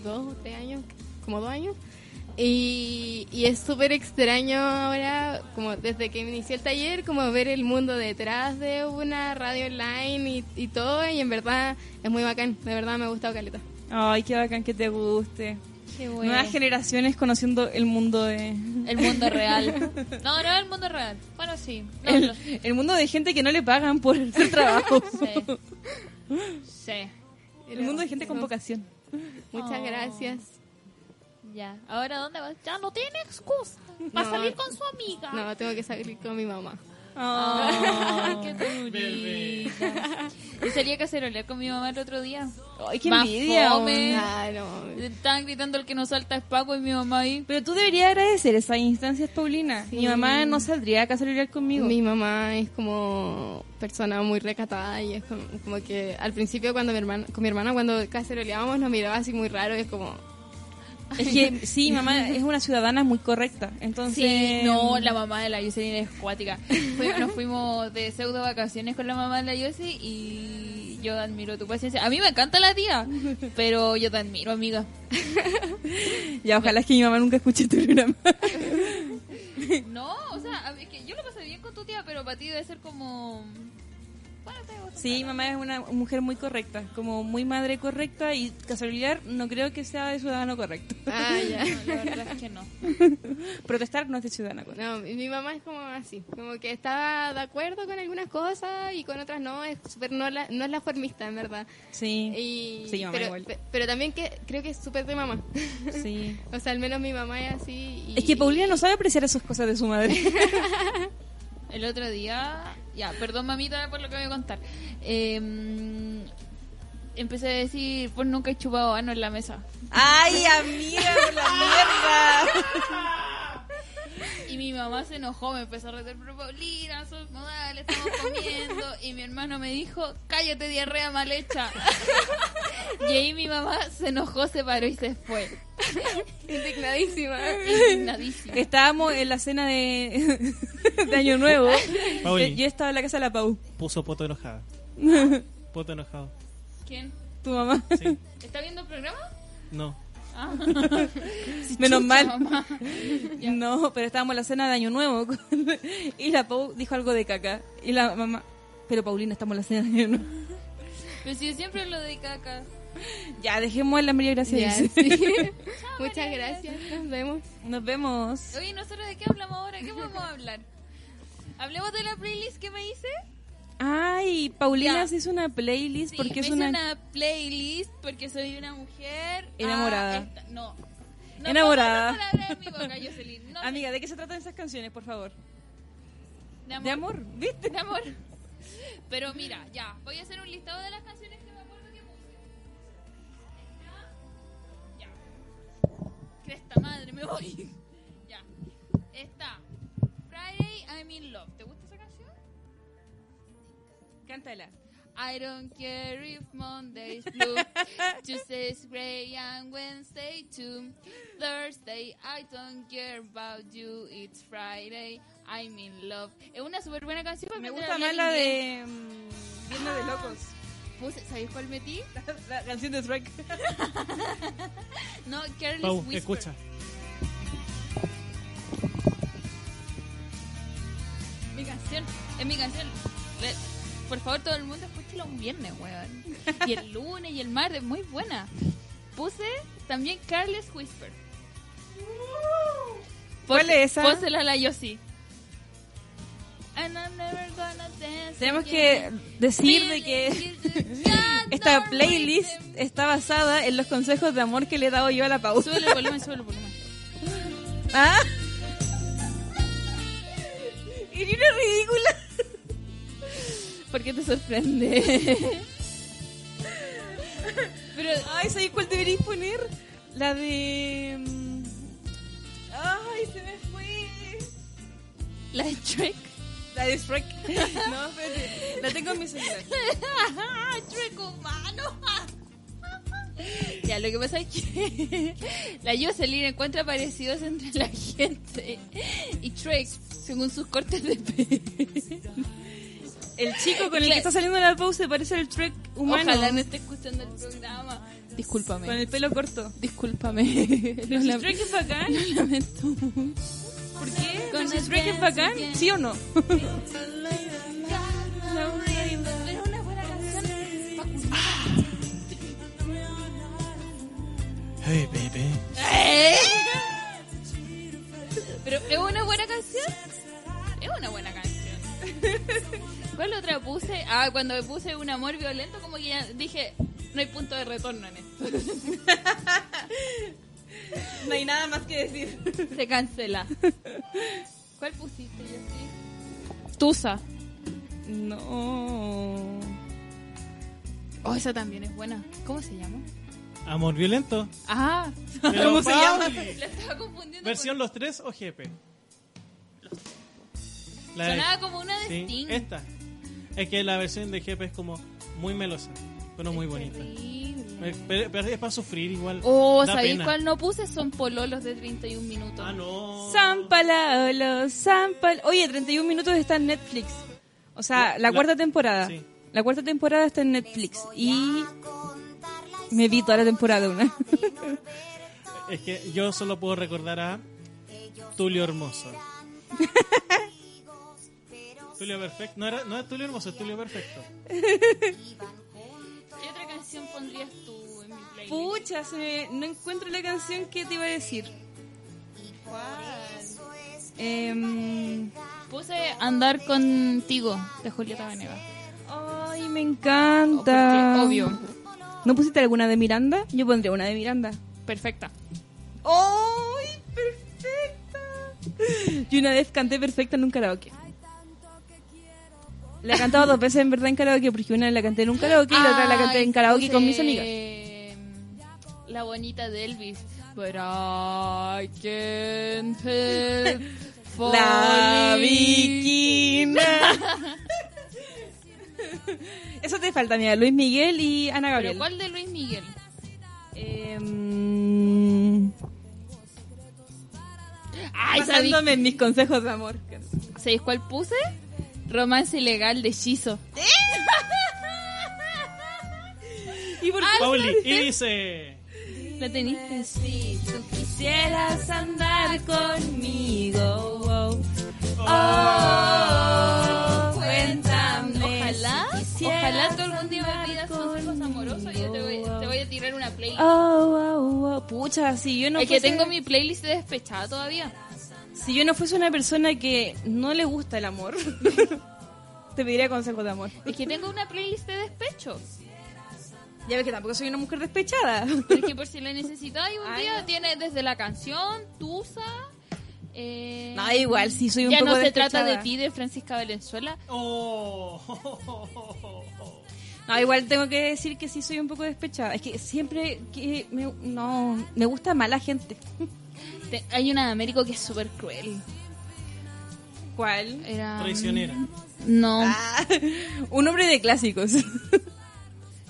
dos o tres años, como dos años. Y, y es súper extraño ahora, como desde que inicié el taller, como ver el mundo detrás de una radio online y, y todo, y en verdad es muy bacán, de verdad me ha gustado Caleta. Ay, qué bacán que te guste. Qué bueno. Nuevas generaciones conociendo el mundo de... El mundo real. No, no el mundo real. Bueno, sí. No, El, no. el mundo de gente que no le pagan por hacer trabajo. Sí. Sí. El mundo de gente con vocación. Muchas Oh. gracias. Ya. ¿Ahora dónde vas? Ya no tiene excusa. Va a salir con su amiga. No, tengo que salir con mi mamá. Ay, qué ternurita. Yo salí a cacerolear con mi mamá el otro día. Ay, qué Más envidia. fome. Ah, no. Estaban gritando el que no salta es Paco y mi mamá ahí. Pero tú deberías agradecer esas instancias, Paulina. Sí. Mi mamá no saldría a cacerolear conmigo. Mi mamá es como persona muy recatada y es como, como que al principio cuando mi hermana, con mi hermana cuando caceroleábamos nos miraba así muy raro y es como, Es que sí, mamá es una ciudadana muy correcta. Entonces. Sí, no, la mamá de la Jocelyn es cuática. Nos fuimos de pseudo vacaciones con la mamá de la Jocelyn y yo admiro tu paciencia. A mí me encanta la tía, pero yo te admiro, amiga. Ya, ojalá es que mi mamá nunca escuche tu programa. No, o sea, es que yo lo pasé bien con tu tía, pero para ti debe ser como... Sí, mamá es una mujer muy correcta, como muy madre correcta y casualidad no creo que sea de ciudadano correcto. Ah, ya. No, la verdad es que no. Protestar no es de ciudadano correcto. No, mi, mamá es como así, como que está de acuerdo con algunas cosas y con otras no, es súper no, la, no es la formista, en verdad. Sí, Y, Sí, mamá pero, igual. pe- pero también que creo que es súper de mamá. sí. o sea, al menos mi mamá es así. Y, Es que Paulina no sabe apreciar esas cosas de su madre. El otro día, ya, perdón mamita por lo que voy a contar. Eh, empecé a decir, pues nunca he chupado ano en la mesa. ¡Ay, amiga, por la mierda! Y mi mamá se enojó, me empezó a retar, pero Paulina, sos modal, estamos comiendo. Y mi hermano me dijo, cállate, diarrea mal hecha. Y ahí mi mamá se enojó, se paró y se fue. Indignadísima. Indignadísima. Estábamos en la cena de, de Año Nuevo. Pauli. Yo estaba en la casa de la Pau. Puso poto enojada. Poto enojado. ¿Quién? Tu mamá. Sí. ¿Está viendo el programa? No. Ah. Menos Chucha, mal. mamá. No, pero estábamos en la cena de Año Nuevo. Y la Pau dijo algo de caca. Y la mamá, pero Paulina, estamos en la cena de Año Nuevo. Pero si yo siempre lo de caca. Ya, dejemos la María Gracia. Sí. Muchas gracias, nos vemos. Nos vemos. Oye, ¿nosotros de qué hablamos ahora? ¿Qué podemos hablar? ¿Hablemos de la playlist que me hice? Ay, Paulina se hizo una playlist Sí, porque me es una... una playlist porque soy una mujer... Enamorada. Ah, esta- no. No Enamorada. en mi boca, Jocelyn. No, Amiga, ¿de qué se tratan esas canciones, por favor? de amor. ¿De amor? ¿Viste? De amor. Pero mira, ya, voy a hacer un listado de las canciones que me acuerdo que puse. Está- Ya. Cresta madre, me voy. Ya. Está. Friday I'm in love. Cántala. I don't care if Monday's blue, Tuesday's gray and Wednesday too. Thursday I don't care about you, it's Friday, I'm in love. Es una súper buena canción. Me gusta más la de... mm, Viendo de locos. Puse- ¿Sabéis cuál metí? La canción de Shrek. No, Careless Pau, Whisper. escucha. Mi canción, es mi canción. Por favor, todo el mundo escúchela un viernes, weón. Y el lunes y el martes, muy buena. Puse también Careless Whisper. ¿Cuál Pose- es esa? Pósela a la Yossi. And I'm never gonna dance Tenemos que decir de que esta playlist está basada en los consejos de amor que le he dado yo a la Pau. Sube el volumen, sube el volumen. ¿Ah? Una ridícula. ¿Por qué te sorprende? Pero Ay, ¿sabes cuál deberíais poner? La de... mm, Ay, se me fue. la de Shrek. La de Shrek. No, espérate. La tengo en mi celular. Shrek humano. Ya, lo que pasa es que la Jocelyn encuentra parecidos entre la gente y Shrek según sus cortes de pelo. El chico con el Claro. que está saliendo la Pau se parece al Shrek humano. Ojalá no esté escuchando el programa. Discúlpame. Con el pelo corto. Discúlpame. Pero si Shrek es bacán. lo lamento mucho. ¿Por qué? Con si el Shrek es bacán. ¿sí o no? Hey, baby. Pero es una buena canción. Es una buena canción. ¿Cuál otra puse? Ah, cuando me puse un amor violento, como que ya dije, no hay punto de retorno en esto. No hay nada más que decir. Se cancela. ¿Cuál pusiste, yo Tusa. No. Oh, esa también es buena. ¿Cómo se llama? Amor violento. Ah, Pero, ¿Cómo se llama? La estaba confundiendo. ¿Versión los tres o GP? La con... de- Sonaba como una de sí, Sting. esta. Es que la versión de GP es como muy melosa, pero muy Es bonita. Terrible. Eh, Pero, pero es para sufrir igual. Oh, ¿sabéis pena. cuál no puse? Son pololos de 31 minutos. Ah, no. San Paolo, San Pal- Oye, 31 minutos está en Netflix. O sea, la, La- cuarta temporada. sí. La cuarta temporada está en Netflix. Y me vi toda la temporada una. Es que yo solo puedo recordar a Tulio Hermoso. Tulio Perfecto. No, era, no es Tulio Hermoso, es Tulio Perfecto. ¿Qué otra canción pondrías tú en mi playlist? Pucha, se me- no encuentro la canción que te iba a decir. Em, Puse Andar Contigo, de Julieta Venegas. ay, me encanta. Porque, obvio, ¿No pusiste alguna de Miranda? Yo pondría una de Miranda. perfecta. ¡Ay, perfecta! Yo una vez canté perfecta en un karaoke. La he cantado dos veces en verdad en karaoke, porque una la canté en un karaoke y la otra la canté en karaoke con mis amigas. La bonita de Elvis. But I can't help La. Viquina. Eso te falta, mira, Luis Miguel y Ana ¿Pero Gabriel. cuál de Luis Miguel? Em, Ay, ¿sabéis, basándome en mis consejos de amor. ¿sabéis cuál puse? Romance ilegal de Shizo. ¿Y por Pauli, y dice... ¿La teniste? Si tú quisieras andar conmigo, oh, oh, cuéntame. Ojalá, si ojalá tú algún día me pidas consejos amorosos y yo te voy, te voy a tirar una playlist. Oh, oh, oh, pucha, si yo no es que tengo mi playlist de despechada todavía. Si yo no fuese una persona que no le gusta el amor, te pediría consejos de amor. Es que tengo una playlist de despecho. Ya ves que tampoco soy una mujer despechada. Pero es que por si la necesitáis un Ay, día, no. tiene desde la canción, Tusa. Eh, No, igual, sí soy un ya poco no se despechada. trata de ti, de Francisca Valenzuela. Oh. No, igual tengo que decir que sí soy un poco despechada. Es que siempre que me, no, me gusta mala gente. Hay una de Américo que es súper cruel. ¿Cuál? Era... Traicionera. No. Un hombre de clásicos.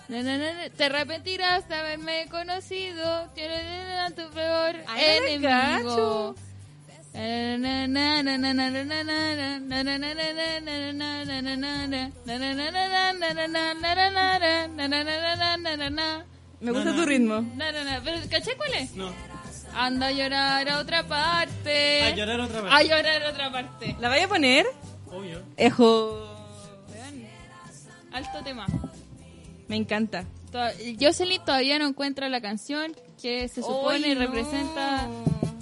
Te arrepentirás de haberme conocido. Tienes tu peor Ay, enemigo. Me gusta tu ritmo. Caché cuál es? No. Anda a llorar a otra parte. A llorar otra vez. A llorar a otra parte. ¿La vaya a poner? Obvio. Ejo. Alto tema. Me encanta. Jocelyn todavía no encuentra la canción que se supone no. representa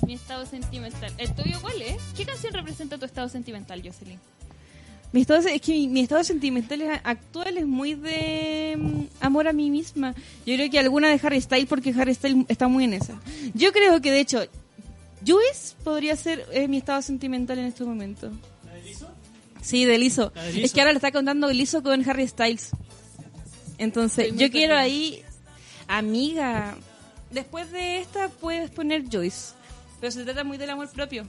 mi estado sentimental. ¿El tuyo cuál es? ¿Qué canción representa tu estado sentimental, Jocelyn? Mi estado, es que mi, mi estado sentimental actual es muy de mm, amor a mí misma. Yo creo que alguna de Harry Styles porque Harry Styles está muy en esa. Yo creo que de hecho Juice podría ser eh, mi estado sentimental en este momento. ¿La de Lizzo? Sí, de Lizzo. La de Lizzo. Es que ahora le está contando Lizzo con Harry Styles. Entonces, yo quiero ahí, amiga, después de esta puedes poner Joyce. Pero se trata muy del amor propio.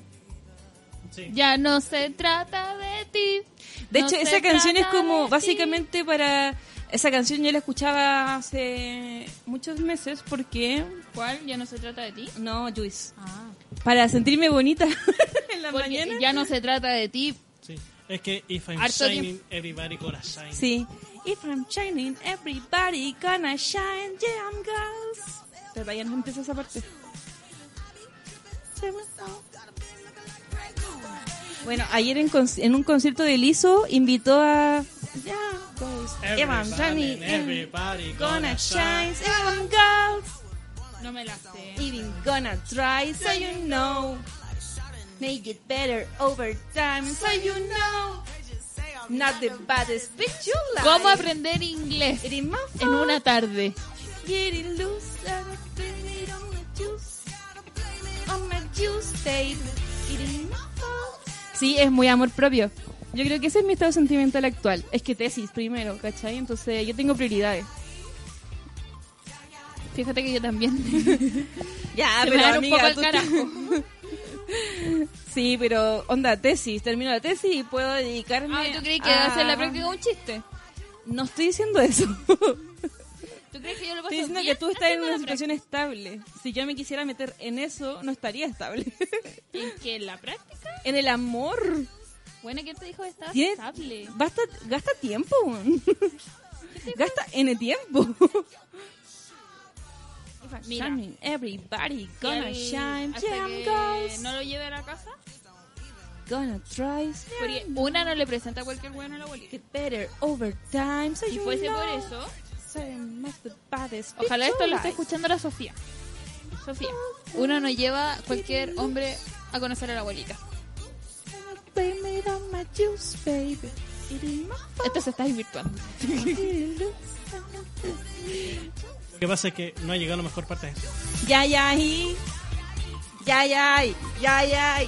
Sí. Ya no se trata de ti. De no hecho, esa canción es como básicamente para... Esa canción yo la escuchaba hace muchos meses porque... ¿Cuál? Ya no se trata de ti. No, Joyce. Ah. Para sentirme bonita en la Porque mañana. ya no se trata de ti. Sí. Es que if I'm Harto shining, everybody gonna shine. Sí. If I'm shining, everybody gonna shine, yeah, I'm girls. Pero todavía no empieza esa parte. Bueno, ayer en, en un concierto de Lizzo invitó a... Yeah. If I'm shining, everybody gonna gonna shine, I'm girls. No me la sé. Even gonna try, so you know. Make it better over time, so you know. Not the baddest bitch you like. ¿Cómo aprender inglés en una tarde? Getting loose, I don't blame it on my juice. On my juice, babe. Sí, es muy amor propio. Yo creo que ese es mi estado sentimental actual. Es que tesis primero, ¿cachai? Entonces yo tengo prioridades. Fíjate que yo también. Ya, Se me un poco al carajo. Sí, pero onda, tesis. Termino la tesis y puedo dedicarme Ah, ¿tú crees que a- hacer la práctica un chiste? No estoy diciendo eso. ¿Tú crees que yo lo paso Estoy diciendo bien que tú estás en una situación estable. Si yo me quisiera meter en eso, no estaría estable. ¿En qué? ¿En la práctica? en el amor. Bueno, ¿quién te dijo que estaba Tienes- estable? Basta, gasta tiempo. gasta N tiempo. Mira. Everybody gonna shine. hasta Yeah, que guys. no lo lleve a la casa. Gonna try. Porque una no le presenta a cualquier bueno a la abuelita. Get better over time. So Si fuese por know. eso, Ojalá esto lo esté escuchando la Sofía. Sofía, uno no lleva a cualquier hombre a conocer a la abuelita. Esto se está desvirtuando. Lo que pasa es que no ha llegado a la mejor parte. Ya, ya, y. Ya, ya, y. ya, ya.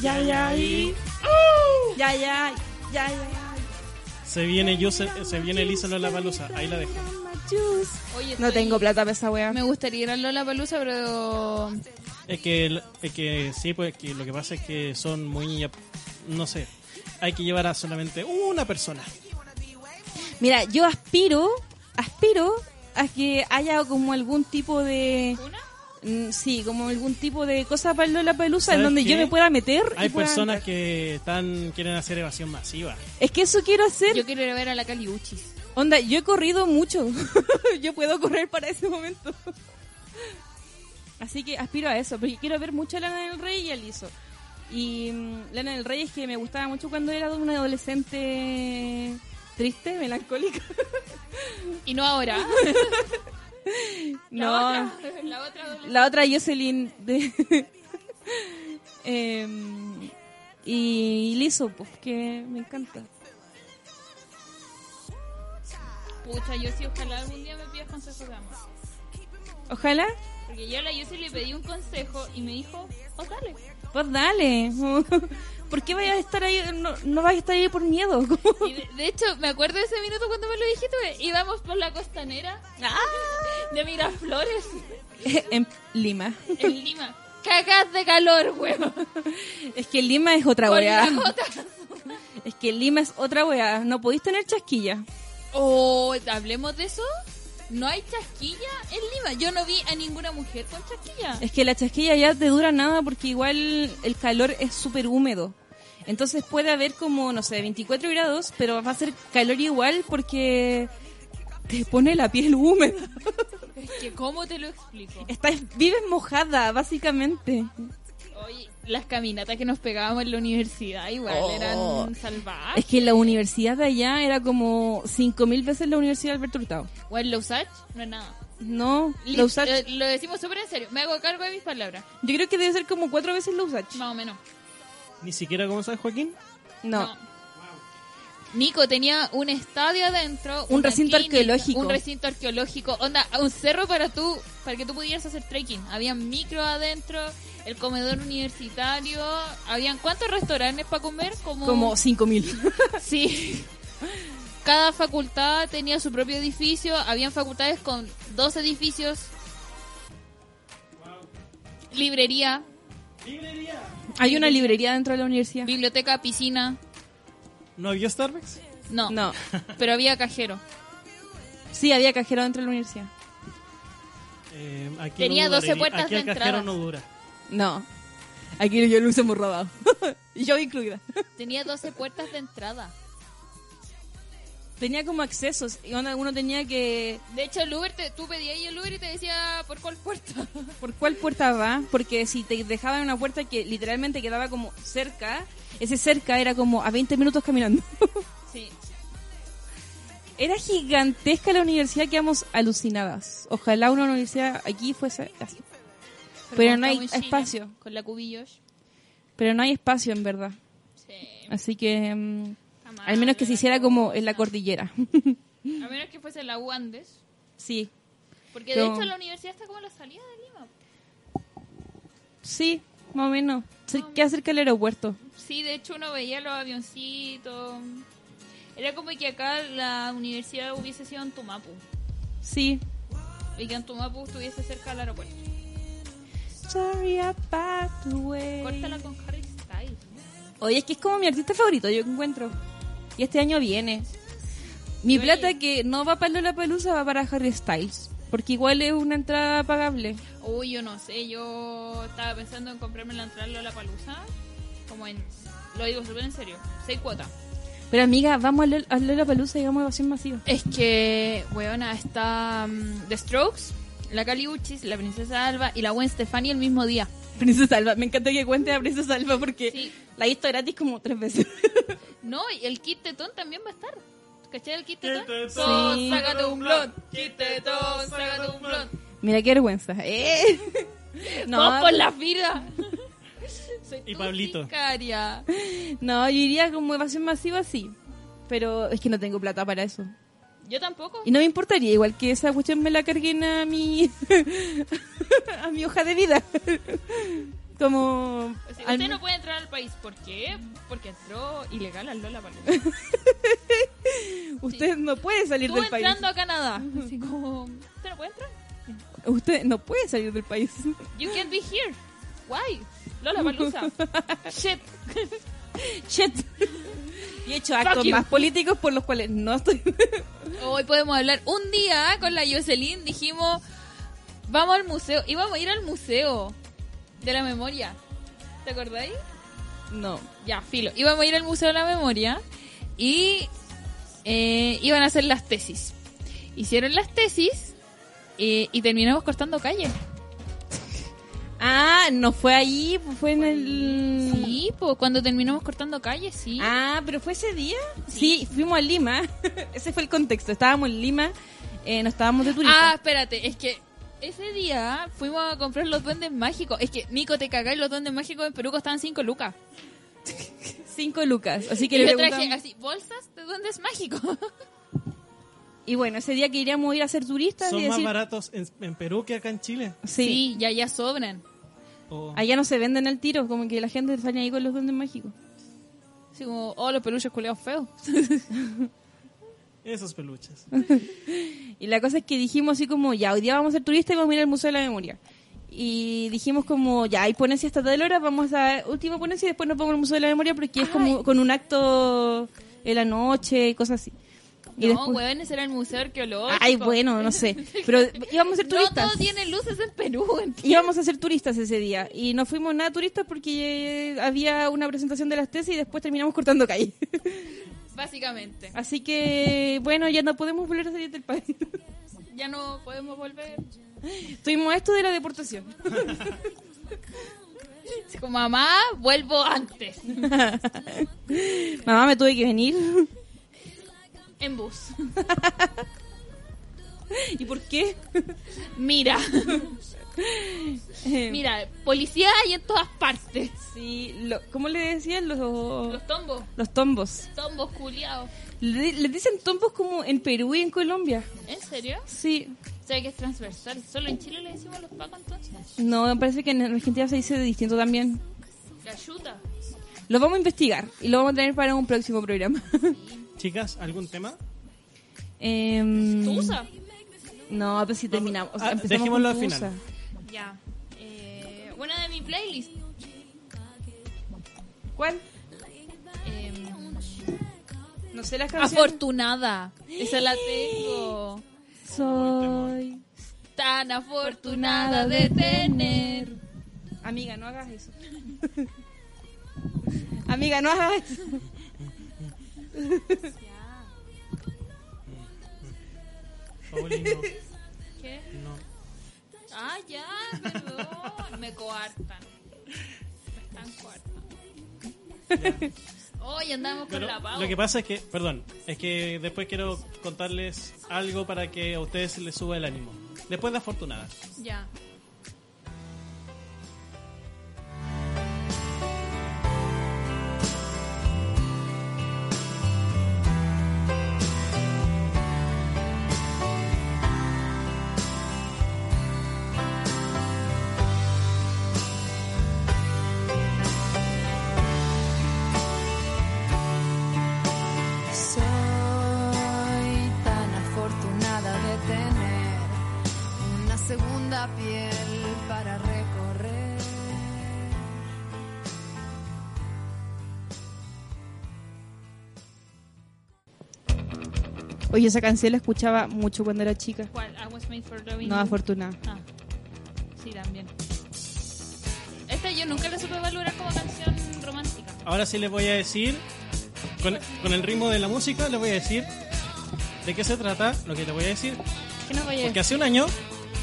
Ya, ya, y. Ya, ya, y. ya, ya. Se viene yo, se, se viene Elisa la palusa. Ahí la dejo. Oye, No tengo plata para esa wea. Me gustaría ir a Lola Palusa, pero Es que, es que sí, pues que lo que pasa es que son muy. No sé. Hay que llevar a solamente una persona. Mira, yo aspiro, aspiro a que haya como algún tipo de. ¿una? Mm, Sí, como algún tipo de cosa para la pelusa en ¿Sabes donde qué? yo me pueda meter. Hay pueda personas entrar. que están quieren hacer evasión masiva. Es que eso quiero hacer. Yo quiero ir a ver a la Caliuchis. Onda, yo he corrido mucho. yo puedo correr para ese momento. Así que aspiro a eso, porque quiero ver mucho a Lana del Rey y a Lizo. Y mm, Lana del Rey es que me gustaba mucho cuando era una adolescente triste, melancólica. Y no ahora. no, La otra, la otra adolescente. la otra Jocelyn de... Em, y Lizo, pues que me encanta. Pucha, yo sí, ojalá algún día me pidas consejos de amor. Ojalá, Porque yo a la Yossi le pedí un consejo y me dijo, oh, dale. pues dale. ¿Por qué vayas a estar ahí? No, no a estar ahí por miedo. Y de, de hecho, me acuerdo de ese minuto cuando me lo dijiste, íbamos por la costanera de Miraflores, en Lima. en Lima. Cagas de calor, weón. Es que Lima es otra weá. Es que Lima es otra weá. No podéis tener chasquilla. Oh, hablemos de eso. No hay chasquilla en Lima. Yo no vi a ninguna mujer con chasquilla. Es que la chasquilla ya te dura nada porque igual el calor es súper húmedo. Entonces puede haber como, no sé, 24 grados, pero va a ser calor igual porque te pone la piel húmeda. Es que, ¿cómo te lo explico? Estás, vives mojada, básicamente. Oye, las caminatas que nos pegábamos en la universidad igual Oh. eran salvajes. Es que la universidad de allá era como 5.000 veces la universidad de Alberto Hurtado. O en Lausach, no es nada. No, Li- la USACH- eh, lo decimos súper en serio. Me hago cargo de mis palabras. yo creo que debe ser como cuatro veces la USACH. Más o menos. Ni siquiera como San Joaquín. No. Nico tenía un estadio adentro. Un recinto clínica, arqueológico. Un recinto arqueológico. Onda, un cerro para tú, para que tú pudieras hacer trekking. Habían micro adentro, el comedor universitario. Habían cuántos restaurantes para comer? Como, Como 5.000. Sí. Cada facultad tenía su propio edificio. Habían facultades con dos edificios. Librería, Hay una librería dentro de la universidad. biblioteca, piscina. ¿No había Starbucks? No, No. pero había cajero. Sí, había cajero dentro de la universidad. Eh, aquí Tenía no 12 dudaría. puertas Aquí de el cajero entrada. no dura. No. Aquí yo lo hubiésemos robado. y yo incluida. Tenía 12 puertas de entrada. Tenía como accesos. Y onda, uno tenía que... De hecho, el Uber, te, tú pedías ahí el Uber y te decía por cuál puerta. ¿Por cuál puerta va? Porque si te dejaban una puerta que literalmente quedaba como cerca, ese cerca era como a 20 minutos caminando. Sí. Era gigantesca la universidad, quedamos alucinadas. Ojalá una universidad aquí fuese así. Pero no hay espacio. Con la cubillos. Pero no hay espacio en verdad. Sí. Así que... mm, al menos que se hiciera como en la cordillera. A menos que fuese la UANDES. sí, Porque de Pero- hecho la universidad está como a la salida de Lima. sí, más o menos. Queda cerca del aeropuerto. Sí, de hecho uno veía los avioncitos. Era como que acá la universidad hubiese sido en Tumapu. Sí. Y que en Tumapu estuviese cerca del aeropuerto. Sorry about the way. Córtala con Harry Styles. Oye, es que es como mi artista favorito, yo encuentro. Y este año viene. Mi plata que no va para la Palusa va para Harry Styles. Porque igual es una entrada pagable. Uy, yo no sé, yo estaba pensando en comprarme la entrada a la palusa. Como en. Lo digo súper en serio. Seis cuotas. Pero amiga, vamos a Lol- a la Palusa y vamos a evasión masiva. Es que, weona, está mm, The Strokes, la Caliuchis, la Princesa Alba y la Gwen Stefani el mismo día. Princesa Alba, me encanta que cuente a Princesa Alba porque Sí. la he visto gratis como tres veces. No, y el Kit Tetón también va a estar. ¿Cachai el Kit Tetón? Sí. sácate un blond. Kit Tetón, sácate un blond. Mira qué vergüenza. Eh. Vos por la fila. Soy Y tu Pablito. No, yo iría como evasión masiva, sí. Pero es que no tengo plata para eso. Yo tampoco. Y no me importaría, igual que esa cuestión me la carguen a mi, a mi hoja de vida. Como... O sea, al- usted no puede entrar al país. ¿Por qué? Porque entró ilegal al Lola. Usted no puede salir del país. entrando a Canadá. Así como, ¿usted no puede entrar? Usted no puede salir del país. You can't be here. Why? Lola Palusa. Shit. Shit. Y he hecho actos más políticos por los cuales no estoy... Hoy podemos hablar. Un día con la Jocelyn dijimos, vamos al museo. Íbamos a ir al museo de la memoria. ¿Te acordáis? no. Ya, filo. Íbamos a ir al museo de la memoria y eh, iban a hacer las tesis. Hicieron las tesis eh, y terminamos cortando calle. Ah, no fue ahí, pues fue en el... Sí, pues cuando terminamos cortando calle, sí. Ah, pero fue ese día. Sí, fuimos a Lima. ese fue el contexto. Estábamos en Lima, eh, no estábamos de Ah, turistas. espérate, es que ese día fuimos a comprar los duendes mágicos. Es que, Nico, te cagáis, los duendes mágicos en Perú costaban 5 lucas. Cinco lucas. Así que Y le yo traje preguntamos- así, bolsas de duendes mágicos. Y bueno, ese día que iríamos a ir a ser turistas Son y más decir... baratos en, en Perú que acá en Chile. Sí. Sí, ya ya sobran. O- Allá no se venden al tiro, como que la gente sale ahí con los duendes mágicos. Así como, oh, los peluches culeados feos. esos peluches. Y la cosa es que dijimos así como, ya, hoy día vamos a ser turistas y vamos a ir al Museo de la Memoria. Y dijimos como, ya, hay ponencia hasta tal hora, vamos a última ponencia y después nos vamos al Museo de la Memoria porque es como con un acto en la noche y cosas así. Y no, después- weón, ese era el museo arqueológico. Ay, bueno, no sé. Pero íbamos a ser No turistas. todo tiene luces en Perú. ¿entiendes? Íbamos a ser turistas ese día. Y no fuimos nada turistas porque eh, había una presentación de las tesis y después terminamos cortando calle. Básicamente. Así que, bueno, ya no podemos volver a salir del país. Ya no podemos volver. Tuvimos esto de la deportación. Como, mamá, vuelvo antes. Mamá, me tuve que venir. En bus. ¿Y por qué? Mira, mira, policía hay en todas partes. Sí, lo- ¿cómo le decían los, Los tombos. los tombos? Tombos culiados. Le, le dicen tombos como en Perú y en Colombia. ¿En serio? Sí. O sea que es transversal. ¿Solo en Chile le decimos los pacos entonces? No, me parece que en Argentina se dice distinto también. La yuta. Lo vamos a investigar y lo vamos a tener para un próximo programa. Chicas, ¿algún tema? Em, ¿Tusa? No, pues si terminamos. O sea, Ah, dejémoslo al final. Ya. Eh, una de mi playlist. ¿Cuál? Em, No sé las canciones. afortunada. Esa la tengo. Soy Tan afortunada de tener. Amiga, no hagas eso. Amiga, no hagas eso. ¿Qué? no. Ah, ya, perdón. Me coartan. Me están coartando. Hoy andamos con Pero la Pau. lo que pasa es que, perdón, es que después quiero contarles algo para que a ustedes les suba el ánimo. Después de Afortunada. Ya. Oye, esa canción la escuchaba mucho cuando era chica. ¿Cuál? I was made for loving No, you. afortunada. Ah, sí, también. Esta yo nunca la supe valorar como canción romántica. Ahora sí les voy a decir, con, con el ritmo de la música, les voy a decir de qué se trata lo que les voy a decir. ¿Qué nos vaya a Porque hace un año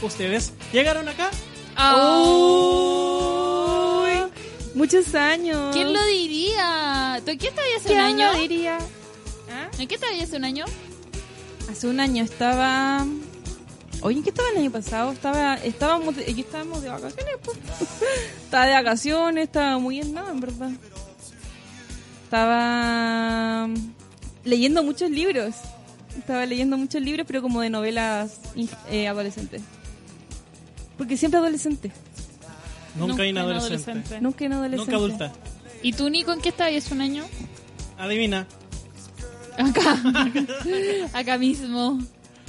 ustedes llegaron acá. Uy, muchos años. ¿Quién lo diría? ¿Tú qué estabas hace un ¿Quién año? lo diría? ¿Ah? ¿En qué estabas hace un año? Hace un año estaba... Oye, ¿en qué estaba el año pasado? Estaba, estábamos, de, aquí estábamos de vacaciones, pues. Estaba de vacaciones, estaba muy en nada, en verdad. Estaba leyendo muchos libros. Estaba leyendo muchos libros, pero como de novelas eh, adolescentes. Porque siempre adolescente. Nunca, en inadolescente. Nunca en adolescente. Nunca adulta. ¿Y tú, Nico, en qué estabas hace un año? Adivina. Acá. Acá mismo.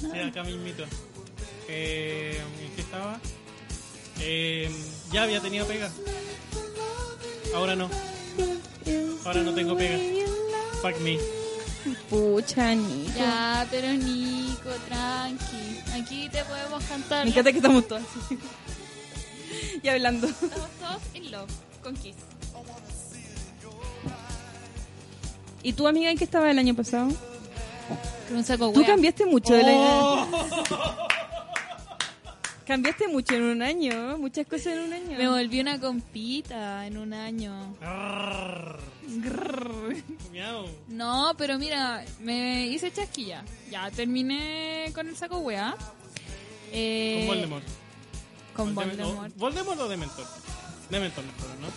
Sí, acá mismito. Eh, ¿En qué estaba? Eh, ya había tenido pega. Ahora no. Ahora no tengo pega. Fuck me. Pucha, Nico. Ya, pero Nico, tranqui. Aquí te podemos cantar. Me encanta que estamos todos así. y hablando. Estamos todos in love con Kiss. ¿Y tu amiga en qué estaba el año pasado? Con un saco Tú wea. cambiaste mucho de la Oh. Cambiaste mucho en un año, muchas cosas en un año. Me volví una compita en un año. Arr. Miau. No, pero mira, me hice chasquilla. Ya terminé con el saco wea. Eh, Con Voldemort. Con Voldemort. Voldemort. o- ¿Voldemort o Dementor? Dementor mejor, ¿no?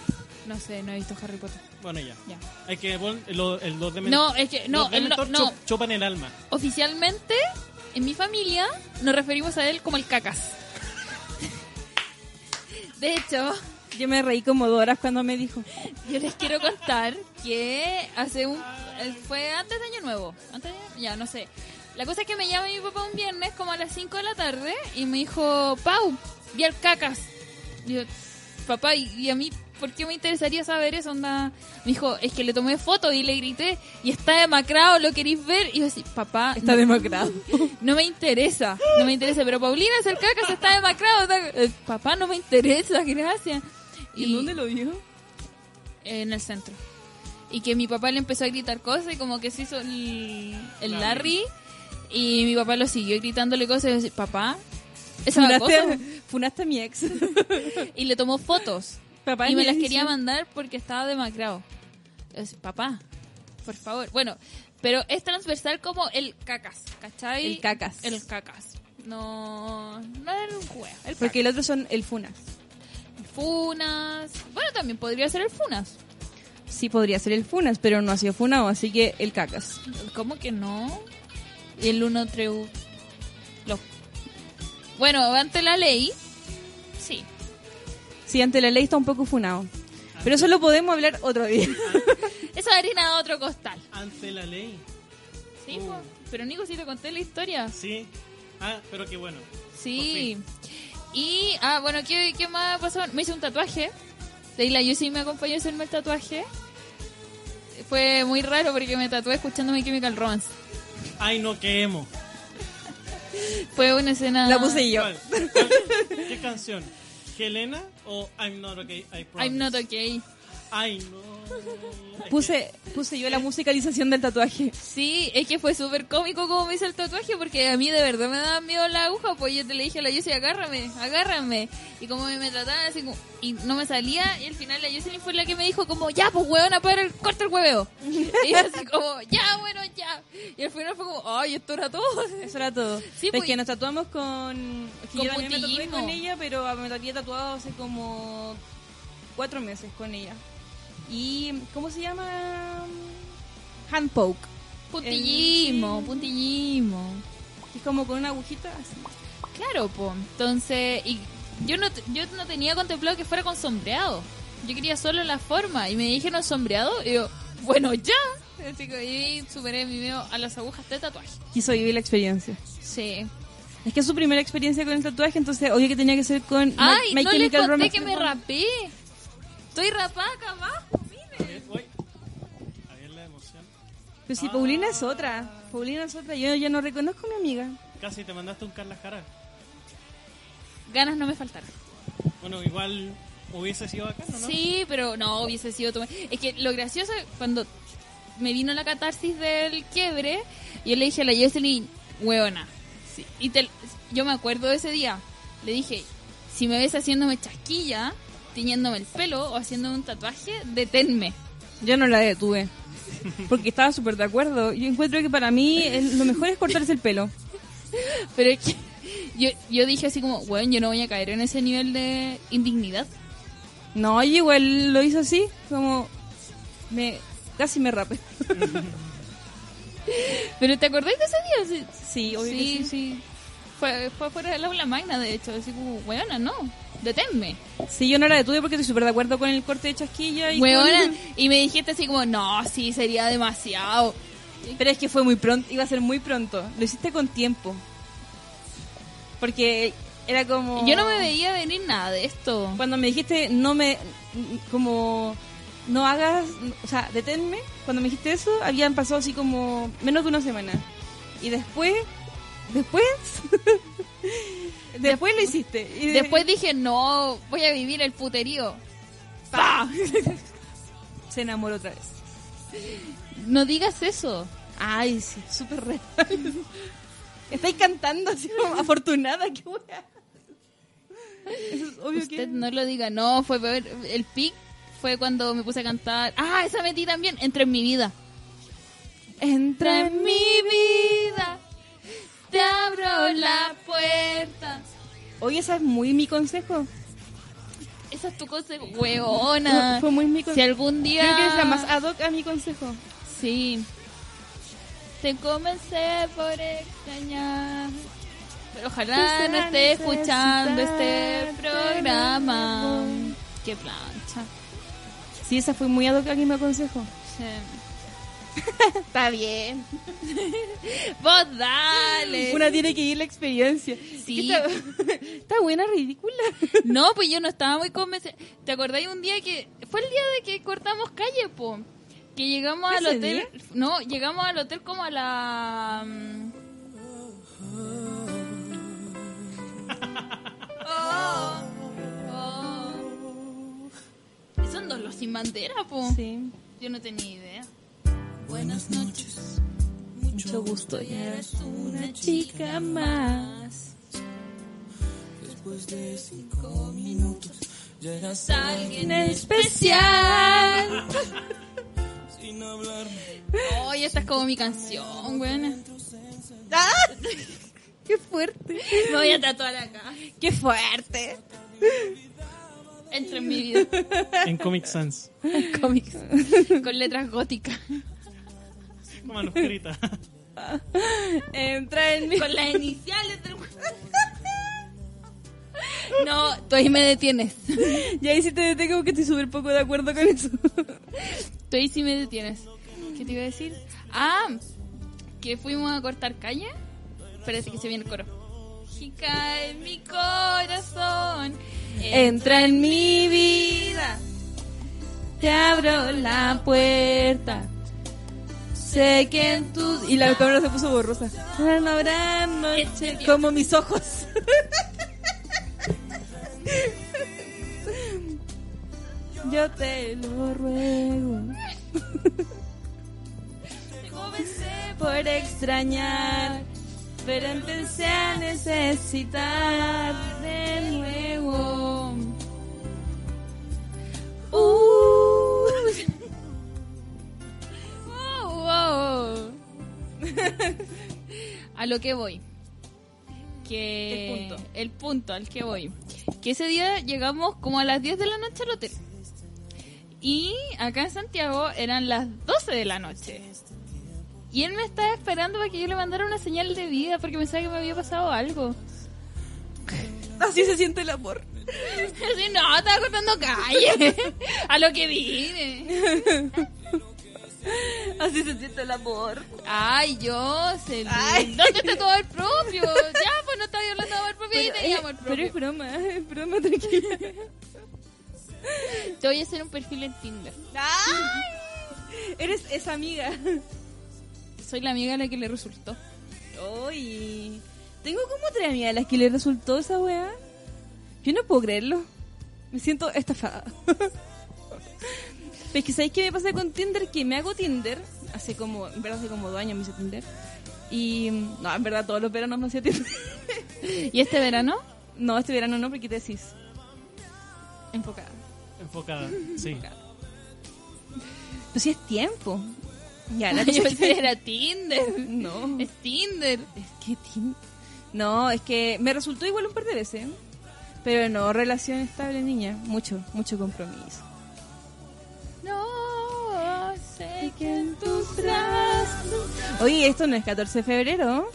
No sé, no he visto Harry Potter. Bueno, ya. Ya. Hay que... los Dementor... No, es que no, los el- no. chup- chupan el alma. Oficialmente, en mi familia, nos referimos a él como el cacas. De hecho, Yo me reí como dos horas cuando me dijo. yo les quiero contar que hace un... eh, Fue antes de Año Nuevo. Antes de- ya, no sé. La cosa es que me llama mi papá un viernes como a las 5 de la tarde y me dijo, Pau, vi al cacas. Y yo, papá, ¿y, y a mí por qué me interesaría saber eso? Onda? Me dijo, es que le tomé foto y le grité y está demacrado, ¿lo queréis ver? Y yo así, papá, Está no- demacrado. no me interesa, no me interesa, pero Paulina es el cacas, está demacrado. está- eh, papá, no me interesa, gracias. ¿Y en dónde lo vio? En el centro. Y que mi papá le empezó a gritar cosas y como que se hizo el, el Larry. Y mi papá lo siguió gritándole cosas y yo decía, papá, esa es cosa. Funaste, funaste a mi ex. Y le tomó fotos. Papá, y me es las quería mandar porque estaba demacrado. Decía, papá, por favor. Bueno, pero es transversal como el cacas, ¿cachai? El cacas. El cacas. No, no era un juego. El Porque el otro son el funas. Funas. Bueno, también podría ser el Funas. Sí, podría ser el funas, pero no ha sido funado, así que el cacas. ¿Cómo que no? Y el 1 treu. Lo. Bueno, ante la ley. Sí. Sí, ante la ley está un poco funado. Pero eso lo podemos hablar otro día. Eso harina de otro costal. Ante la ley. Sí, Uh. po. pero Nico, si te conté la historia. Sí. Ah, pero qué bueno. Sí. Y, ah, bueno, ¿qué, qué más pasó? Me hice un tatuaje. Leila, yo sí me acompañó a hacerme el tatuaje. Fue muy raro porque me tatué escuchando My Chemical Romance. Ay, no, qué emo. Fue una escena... La puse yo. ¿Cuál? ¿Cuál? ¿Qué canción? ¿Helena o I'm not okay? I promise? I'm not okay. Ay, no. Puse, puse yo la musicalización del tatuaje. Sí, es que fue súper cómico como me hice el tatuaje porque a mí de verdad me daba miedo la aguja, pues yo te le dije a la Yossi, agárrame, agárrame. Y como me, trataban así como, y no me salía, y al final la Yossi fue la que me dijo como, ya, pues huevona, para el corta el hueveo. y así como, ya, bueno, ya. Y al final fue como, ay, esto era todo. Eso era todo. Sí, es pues- que nos tatuamos con... es que Con yo también me tatué con ella, pero me había tatuado hace como cuatro meses con ella. Y, ¿cómo se llama? Hand poke. Puntillismo, puntillismo. que Es como con una agujita así. Claro, pues. Entonces, y yo no, yo no tenía contemplado que fuera con sombreado. Yo quería solo la forma. Y me dijeron sombreado. Y yo, bueno, ya. Ahí superé mi miedo a las agujas de tatuaje. Quiso vivir la experiencia. Sí. Es que es su primera experiencia con el tatuaje, entonces obvio que tenía que ser con My- Ay, My no les Chemical conté Romance. que me rapé. Estoy rapada acá abajo. Pero si Paulina es otra. Paulina es otra. Yo ya no reconozco a mi amiga. Casi te mandaste un Carla Jara. Ganas no me faltaron. Bueno, igual hubiese sido acá, ¿no? Sí, pero no, hubiese sido... tu- Es que lo gracioso, cuando me vino la catarsis del quiebre, yo le dije a la Jocelyn, hueona. Sí, Y te- yo me acuerdo de ese día. Le dije, si me ves haciéndome chasquilla, tiñéndome el pelo o haciéndome un tatuaje, deténme. Yo no la detuve. Porque estaba súper de acuerdo. Yo encuentro que para mí el- lo mejor es cortarse el pelo. Pero es que yo, yo dije así como, bueno, yo no voy a caer en ese nivel de indignidad. No, y igual lo hizo así, como me casi me rapé. Pero ¿te acordáis de ese día? Sí, Sí, sí. Fue, fue fuera del aula magna, de hecho. Así como, weona, no, deténme. Sí, yo no la detuve porque estoy súper de acuerdo con el corte de chasquilla y Weona. con- Y me dijiste así como, no, sí, sería demasiado. Pero es que fue muy pronto, iba a ser muy pronto. Lo hiciste con tiempo. Porque era como Yo no me veía venir nada de esto. cuando me dijiste no me como no hagas, o sea, deténme, cuando me dijiste eso, habían pasado así como menos de una semana. Y después después después lo hiciste. Y de- Después dije, no, voy a vivir el puterío. ¡Pa! se enamoró otra vez. No digas eso. Ay, sí, súper real. Estáis cantando así como afortunada, qué wea. Eso es obvio Usted que... no lo diga, no, fue peor. El pic fue cuando me puse a cantar. Ah, esa metí también, Entra en mi vida. Entra en mi vida, te abro la puerta. Oye, esa es muy mi consejo. Esa es tu cosa, huevona. Fue, fue muy mi Si consejo. algún día... Creo que es la más ad hoc a mi consejo. Sí. Te comencé por extrañar. Pero ojalá no esté escuchando este programa. Qué plancha. Sí, esa fue muy ad hoc a mi consejo. Sí. Está bien. Vos dale. Una tiene que ir la experiencia. Sí. Está, está buena, ridícula. No, pues yo no estaba muy convencida. ¿Te acordáis un día que... Fue el día de que cortamos calle, po. Que llegamos al ¿Ese hotel... día? No, llegamos al hotel como a la... mm, Oh, oh. Son dos los sin bandera, po. Sí. Yo no tenía idea. Buenas noches. Mucho gusto. Ya eres una chica más. Ya eras Alguien especial. Oye, esta es como mi canción, buena. ¡Qué fuerte! Me voy a tatuar acá. ¡Qué fuerte! Entra en mi vida. En Comic Sans. Cómics. Con letras góticas. Manuscrita. Entra en mi... Con las iniciales del... No, tú ahí me detienes. Ya ahí sí te detengo que estoy súper poco de acuerdo con eso. Tú ahí sí me detienes. ¿Qué te iba a decir? Ah, que fuimos a cortar calle. Parece que se viene el coro. Chica en mi corazón. Entra en mi vida. Te abro la puerta. Sé que en tu... Y la cámara se puso borrosa. No habrá noche como mis ojos. Yo te lo ruego comencé por extrañar, pero empecé a necesitar de lo que voy. Que El punto. el punto al que voy. Que ese día llegamos como a las 10 de la noche al hotel. Y acá en Santiago eran las 12 de la noche. Y él me estaba esperando para que yo le mandara una señal de vida porque pensaba que me había pasado algo. Así se siente el amor. Así, no, estaba cortando calle. a lo que vine. Así se siente el amor. Ay, yo sé. Ay. ¿Dónde está tu amor propio? Ya, pues no estaba hablando de amor propio y Pero, tenía amor pero es propio. broma, es broma, tranquila. Te voy a hacer un perfil en Tinder. Eres esa amiga. Soy la amiga a la que le resultó. Uy. Tengo como tres amigas a las que le resultó esa weá. Yo no puedo creerlo. Me siento estafada. Es que ¿sabéis qué me pasa con Tinder? Que me hago Tinder. Hace como, en verdad hace como dos años me hice Tinder. Y, no, en verdad todos los veranos me hacía Tinder. ¿Y este verano? no, este verano no, porque te decís. Enfocada. Enfocada, sí. Pues si es tiempo. Ya, la Yo pensé que- era Tinder. No. Es Tinder. Es que Tin- No, es que me resultó igual un par de veces. Pero no, relación estable, niña. Mucho, mucho compromiso. No sé que en tus brazos. Oye, esto no es 14 de febrero.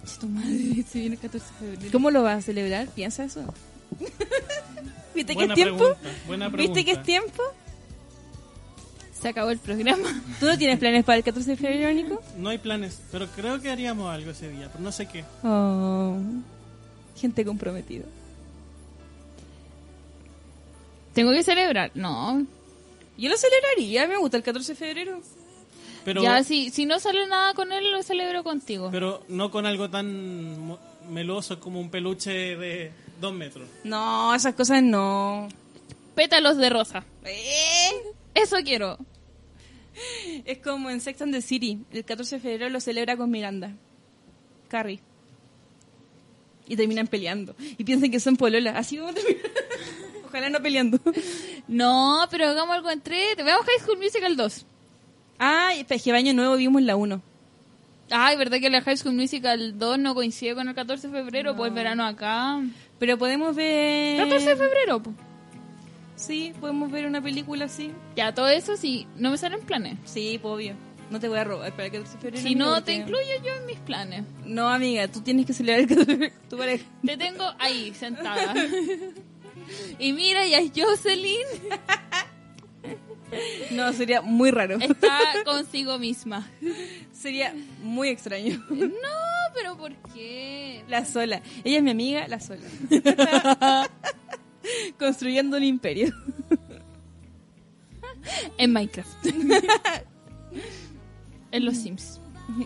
Coche tu madre, se viene el 14 de febrero. ¿Cómo lo vas a celebrar? ¿Piensa eso? ¿Viste que Buena es tiempo? pregunta, buena pregunta. ¿Viste que es tiempo? Se acabó el programa. ¿Tú no tienes planes para el 14 de febrero, Nico? No hay planes, pero creo que haríamos algo ese día, pero no sé qué. Oh, gente comprometida. ¿Tengo que celebrar? No. Yo lo celebraría, me gusta el 14 de febrero. Pero, ya, si, si no sale nada con él, lo celebro contigo. pero no con algo tan meloso como un peluche de dos metros. No, esas cosas no. Pétalos de rosa. Eso quiero. Es como en Sex and the City. El 14 de febrero lo celebra con Miranda. Carrie. Y terminan peleando. Y piensan que son pololas. Así vamos a terminar. Ojalá no peleando. No, pero hagamos algo entre. Veamos High School Musical 2. Ay, es que año nuevo vimos la 1. Ay, ¿verdad que la High School Musical 2 no coincide con el 14 de febrero? Pues verano acá. Pero podemos ver... 14 de febrero. Sí, podemos ver una película así. Ya, todo eso sí, no me salen planes. Sí, pues, obvio. No te voy a robar para el 14 de febrero. Si no te incluyo yo en mis planes. No, amiga, tú tienes que celebrar el 14 de febrero. Te tengo ahí, sentada. y mira, ya es Jocelyn. No, sería muy raro. Está consigo misma. Sería muy extraño. No, pero ¿por qué? La sola. Ella es mi amiga, la sola. Construyendo un imperio. En Minecraft. en los Sims.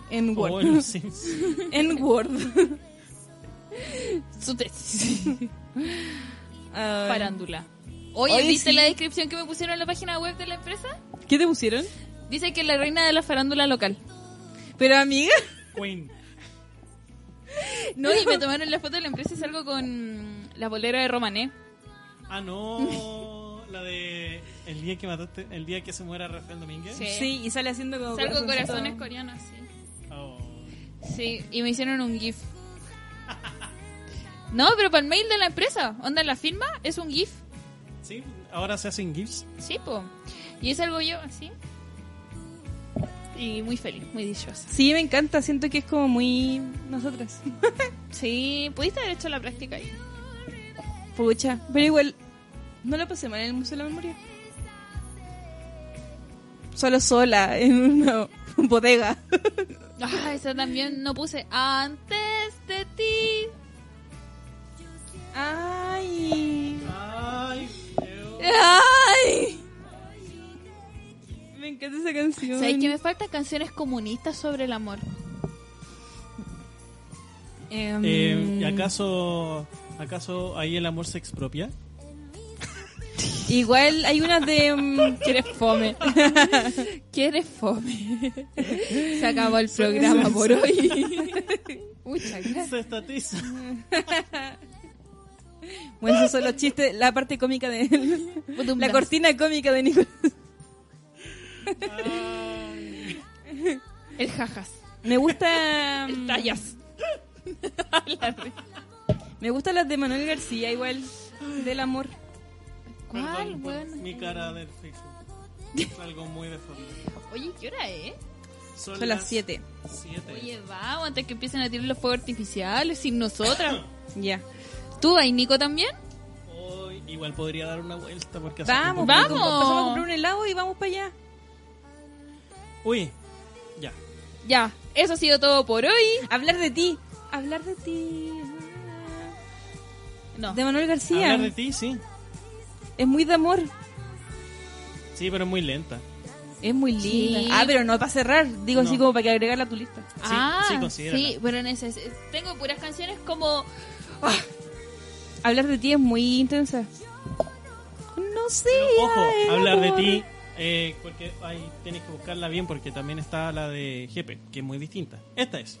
En Word. O en los Sims. En Word. Su tesis. Ay. Farándula. Oye, Oye, ¿viste sí. la descripción que me pusieron en la página web de la empresa? ¿Qué te pusieron? Dice que es la reina de la farándula local. Pero amiga. Queen. No, y me tomaron la foto de la empresa y salgo con la bolera de Romané. Ah, no. La de. El día que mataste. El día que se muera Rafael Domínguez. Sí. Sí, y sale haciendo como. Salgo corazones coreanos, sí. Oh. Sí, y me hicieron un GIF. No, pero para el mail de la empresa. Onda, la firma es un GIF. Sí, ahora se hacen GIFs. Sí, po. Y es algo yo así. Y muy feliz, muy dichosa. Sí, me encanta. Siento que es como muy. Nosotras. Sí, pudiste haber hecho la práctica ahí. Pucha. Pero igual. No lo pasé mal en el Museo de la Memoria. Solo sola, en una bodega. Ah, esa también no puse antes de ti. Ay. Ay. ¡Ay! Me encanta esa canción. ¿Sabes que me faltan canciones comunistas sobre el amor? Em, Eh, ¿y acaso, ¿Acaso ahí el amor se expropia? Igual hay unas de. mm, ¿Quieres fome? ¿Quieres fome? Se acabó el programa por hoy. Muchas gracias. Se estatiza. Bueno, esos son los chistes, la parte cómica de. la cortina cómica de Nicolás. El jajas. Me gusta. Tallas. Me gustan las de Manuel García, igual. Del amor. ¿Cuál? Bueno. mi cara del Facebook. Es algo muy deforme. Oye, ¿qué hora es? Son las 7. 7. Oye, vamos, antes que empiecen a tirar los fuegos artificiales sin nosotras. Ya. ¿Tú, ahí, Nico, también? Hoy igual podría dar una vuelta porque hace Vamos, vamos. Pasamos a comprar un helado y vamos para allá. Uy, ya. Ya, eso ha sido todo por hoy. Hablar de ti. Hablar de ti. No. De Manuel García. Hablar de ti, sí. Es muy de amor. Sí, pero es muy lenta. Es muy linda. Sí. Ah, pero no para cerrar. Digo así como para que agregarla a tu lista. ah, sí, sí, pero neces- tengo puras canciones como Hablar de ti es muy intensa. No sé. Pero, ojo, ay, hablar de ti, eh, porque ahí tienes que buscarla bien porque también está la de Jepe, que es muy distinta. Esta es.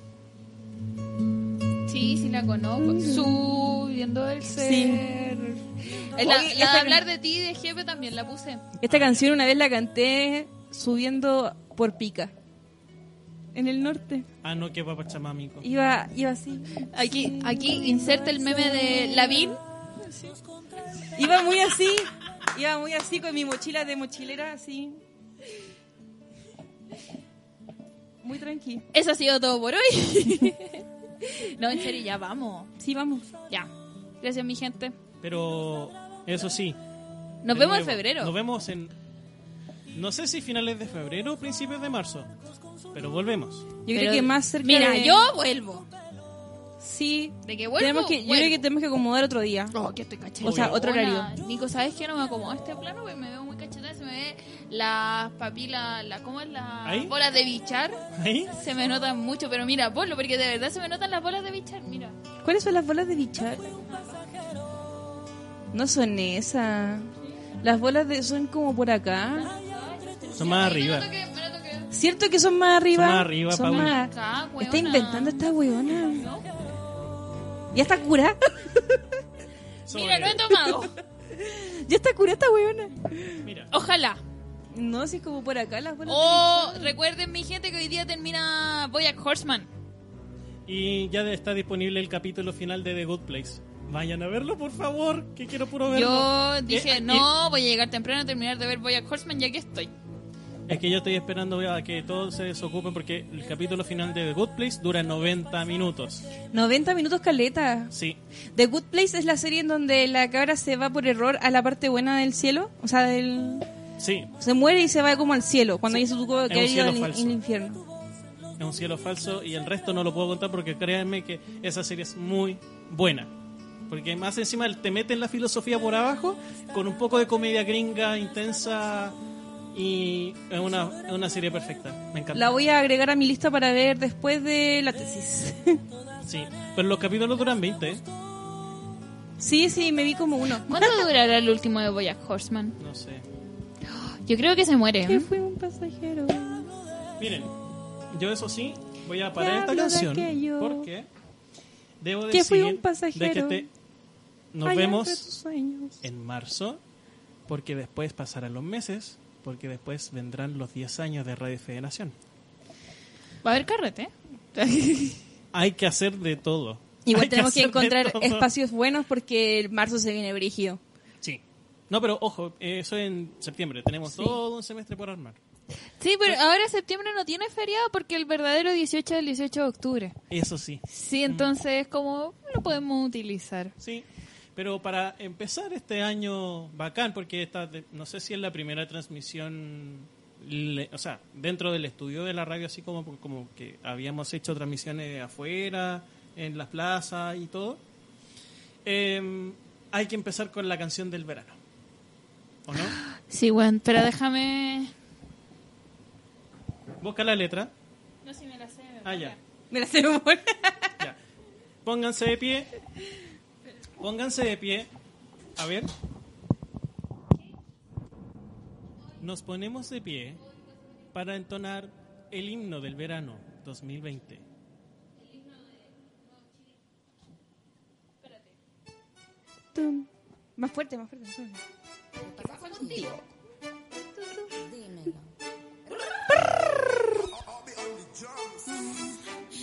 Sí, sí la conozco. Subiendo el ser. Sí. La, Oye, la esta- de hablar de ti de jefe también la puse. Esta canción una vez la canté subiendo por pica. En el norte. Ah, no, que va Pachamamico. Iba, iba así. Aquí, aquí inserta el meme de Lavín. Iba muy así. Iba muy así con mi mochila de mochilera así. Muy tranqui. Eso ha sido todo por hoy. no, en serio, ya vamos. Sí, vamos. Ya. Gracias, mi gente. Pero, eso sí. Nos vemos en febrero. Nos vemos en. No sé si finales de febrero o principios de marzo. Pero volvemos. Yo Pero- creo que más cerca Mira, de- yo vuelvo. Sí. De que vuelvo. Tenemos que, yo creo que tenemos que acomodar otro día. Oh, que estoy cacheta. O sea, otro horario. Nico, ¿sabes qué? No me acomodo a este plano porque me veo muy cachetada. Se me ve las papilas, la, ¿cómo es? Las ¿Ahí? bolas de bichar. ¿Ahí? Se me notan mucho, pero mira, ponlo, porque de verdad se me notan las bolas de bichar. Mira. ¿Cuáles son las bolas de bichar? No son esas. Las bolas de son como por acá. Son más arriba. que- ¿Cierto que son más arriba? Son más arriba, Son más- Acá, Está inventando esta weona. ¿Ya está cura? Mira, no he tomado. ¿Ya está cura esta weona? Mira. Ojalá. No, si es como por acá las bolas Oh, recuerden, mi gente, que hoy día termina Boyack Horseman. Y ya está disponible el capítulo final de The Good Place. Vayan a verlo, por favor, que quiero puro verlo. Yo Eh, dije, eh, no, voy a llegar temprano a terminar de ver Boyack Horseman, ya que estoy. Es que yo estoy esperando a que todos se desocupen porque el capítulo final de The Good Place dura 90 minutos. 90 minutos caleta. Sí, The Good Place es la serie en donde la cabra se va por error a la parte buena del cielo. O sea, del... sí, se muere y se va como al cielo. Cuando Sí. ya se que haber ido cielo al al infierno. es un cielo falso y el resto no lo puedo contar porque créanme que esa serie es muy buena. Porque más encima te mete en la filosofía por abajo con un poco de comedia gringa intensa y es una, es una serie perfecta. Me encanta. La voy a agregar a mi lista para ver después de la tesis. Sí, pero los capítulos duran 20, ¿eh? sí, sí, me vi como uno. ¿Cuánto durará el último de Boyack Horseman? No sé. Yo creo que se muere. Que ¿eh? fui un pasajero. Miren, yo eso sí, voy a parar esta de canción aquello. porque debo Que decir fui un pasajero. de que te- nos Allá vemos en marzo porque después pasarán los meses porque después vendrán los 10 años de Radio Federación. Va a haber carrete. Hay que hacer de todo. Igual Hay tenemos que encontrar espacios buenos porque el marzo se viene brígido. Sí. No, pero ojo, eso en septiembre. Tenemos Sí. todo un semestre por armar. Sí, pero ahora septiembre no tiene feriado porque el verdadero 18 es el 18 de octubre. Eso sí. Sí, entonces como lo podemos utilizar. Sí, pero para empezar este año bacán, porque esta, de- no sé si es la primera transmisión, le- o sea, dentro del estudio de la radio, así como, como que habíamos hecho transmisiones afuera, en las plazas y todo, eh, hay que empezar con la canción del verano. ¿O no? Sí, bueno, pero déjame... Busca la letra. No, si me la sé. Ah, ya. Me muere. Ya. Pónganse de pie. Pónganse de pie. A ver. Nos ponemos de pie para entonar el himno del verano 2020. Tum. Más fuerte, más fuerte. más fuerte.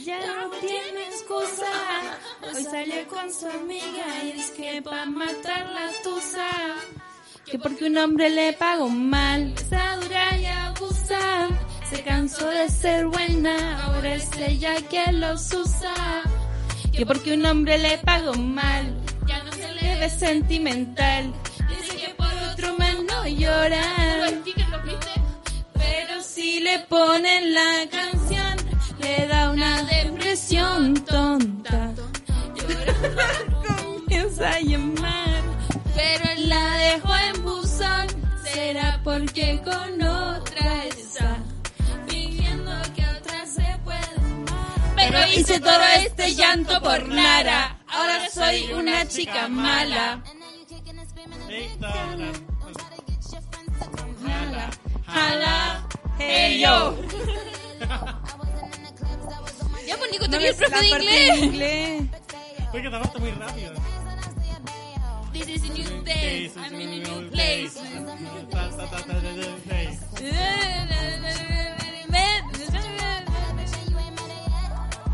Ya no tiene excusa. Hoy salió con su amiga y dice que pa' matar la tusa. Que porque un hombre le pagó mal. Esa dura y abusa. Se cansó de ser buena. Ahora es ella que los usa. Que porque un hombre le pagó mal. Ya no se Le le ve sentimental. dice que por otro man no llora. Pero si le ponen la canción, te da una depresión tonta. Comienza a llamar, pero él la dejó en buzón. Será porque con otra está fingiendo que otra se puede amar. Pero hice todo este, este llanto por nada. Ahora soy una chica mala. Jala, hey yo. Nico, vi el profe de inglés. inglés. Oye, que te muy rápido. This is a new day. I'm in a new place.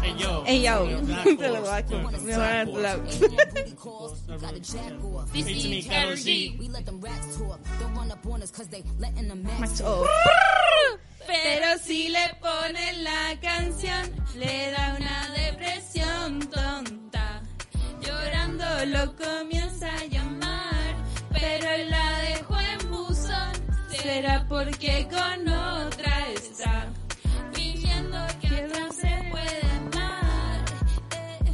Hey. Yo. Hey, yo. Black Te lo horse. voy a- me van a dar la- This It's me, is Karol Karol G. G. Macho. Pero si le ponen la canción, le da una depresión tonta. Llorando lo comienza a llamar, pero él la dejó en buzón. Será porque con otra está, fingiendo que no se puede amar. Eh,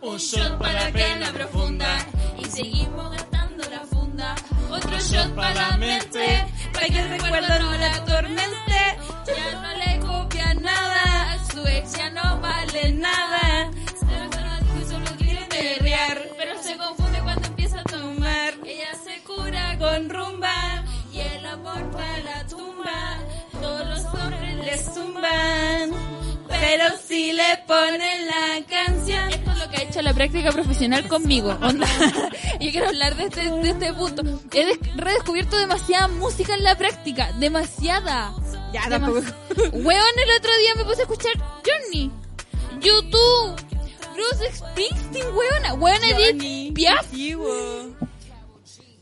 un shot para la pena profunda y seguimos gastando la funda. Otro shot para la mente, para que el recuerdo no la atormente. Ya no le copia nada, su ex ya no vale nada. Y solo quiere perrear, pero se confunde cuando empieza a tomar. Ella se cura con rumba y el amor para la tumba. Todos los hombres le zumban, pero si le ponen la canción. Que ha hecho la práctica profesional conmigo. Onda. Yo quiero hablar de este, de este punto. He des- redescubierto demasiada música en la práctica. Demasiada. Ya, tampoco. Weón, el otro día me puse a escuchar Journey, YouTube, Bruce Springsteen, weona. Weona. Edith Piaf.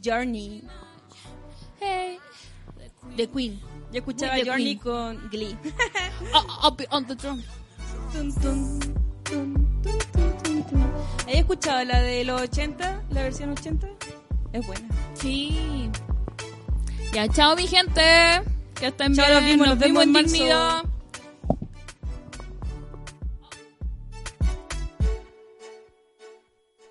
Journey. Hey. The Queen. Yo escuchaba Journey Queen. con Glee. Uh, up on the tun, ¿Has escuchado la de los 80? La versión 80? Es buena. Sí. Ya, chao mi gente. Que estén Chao, bien. nos vemos, nos vemos en marzo.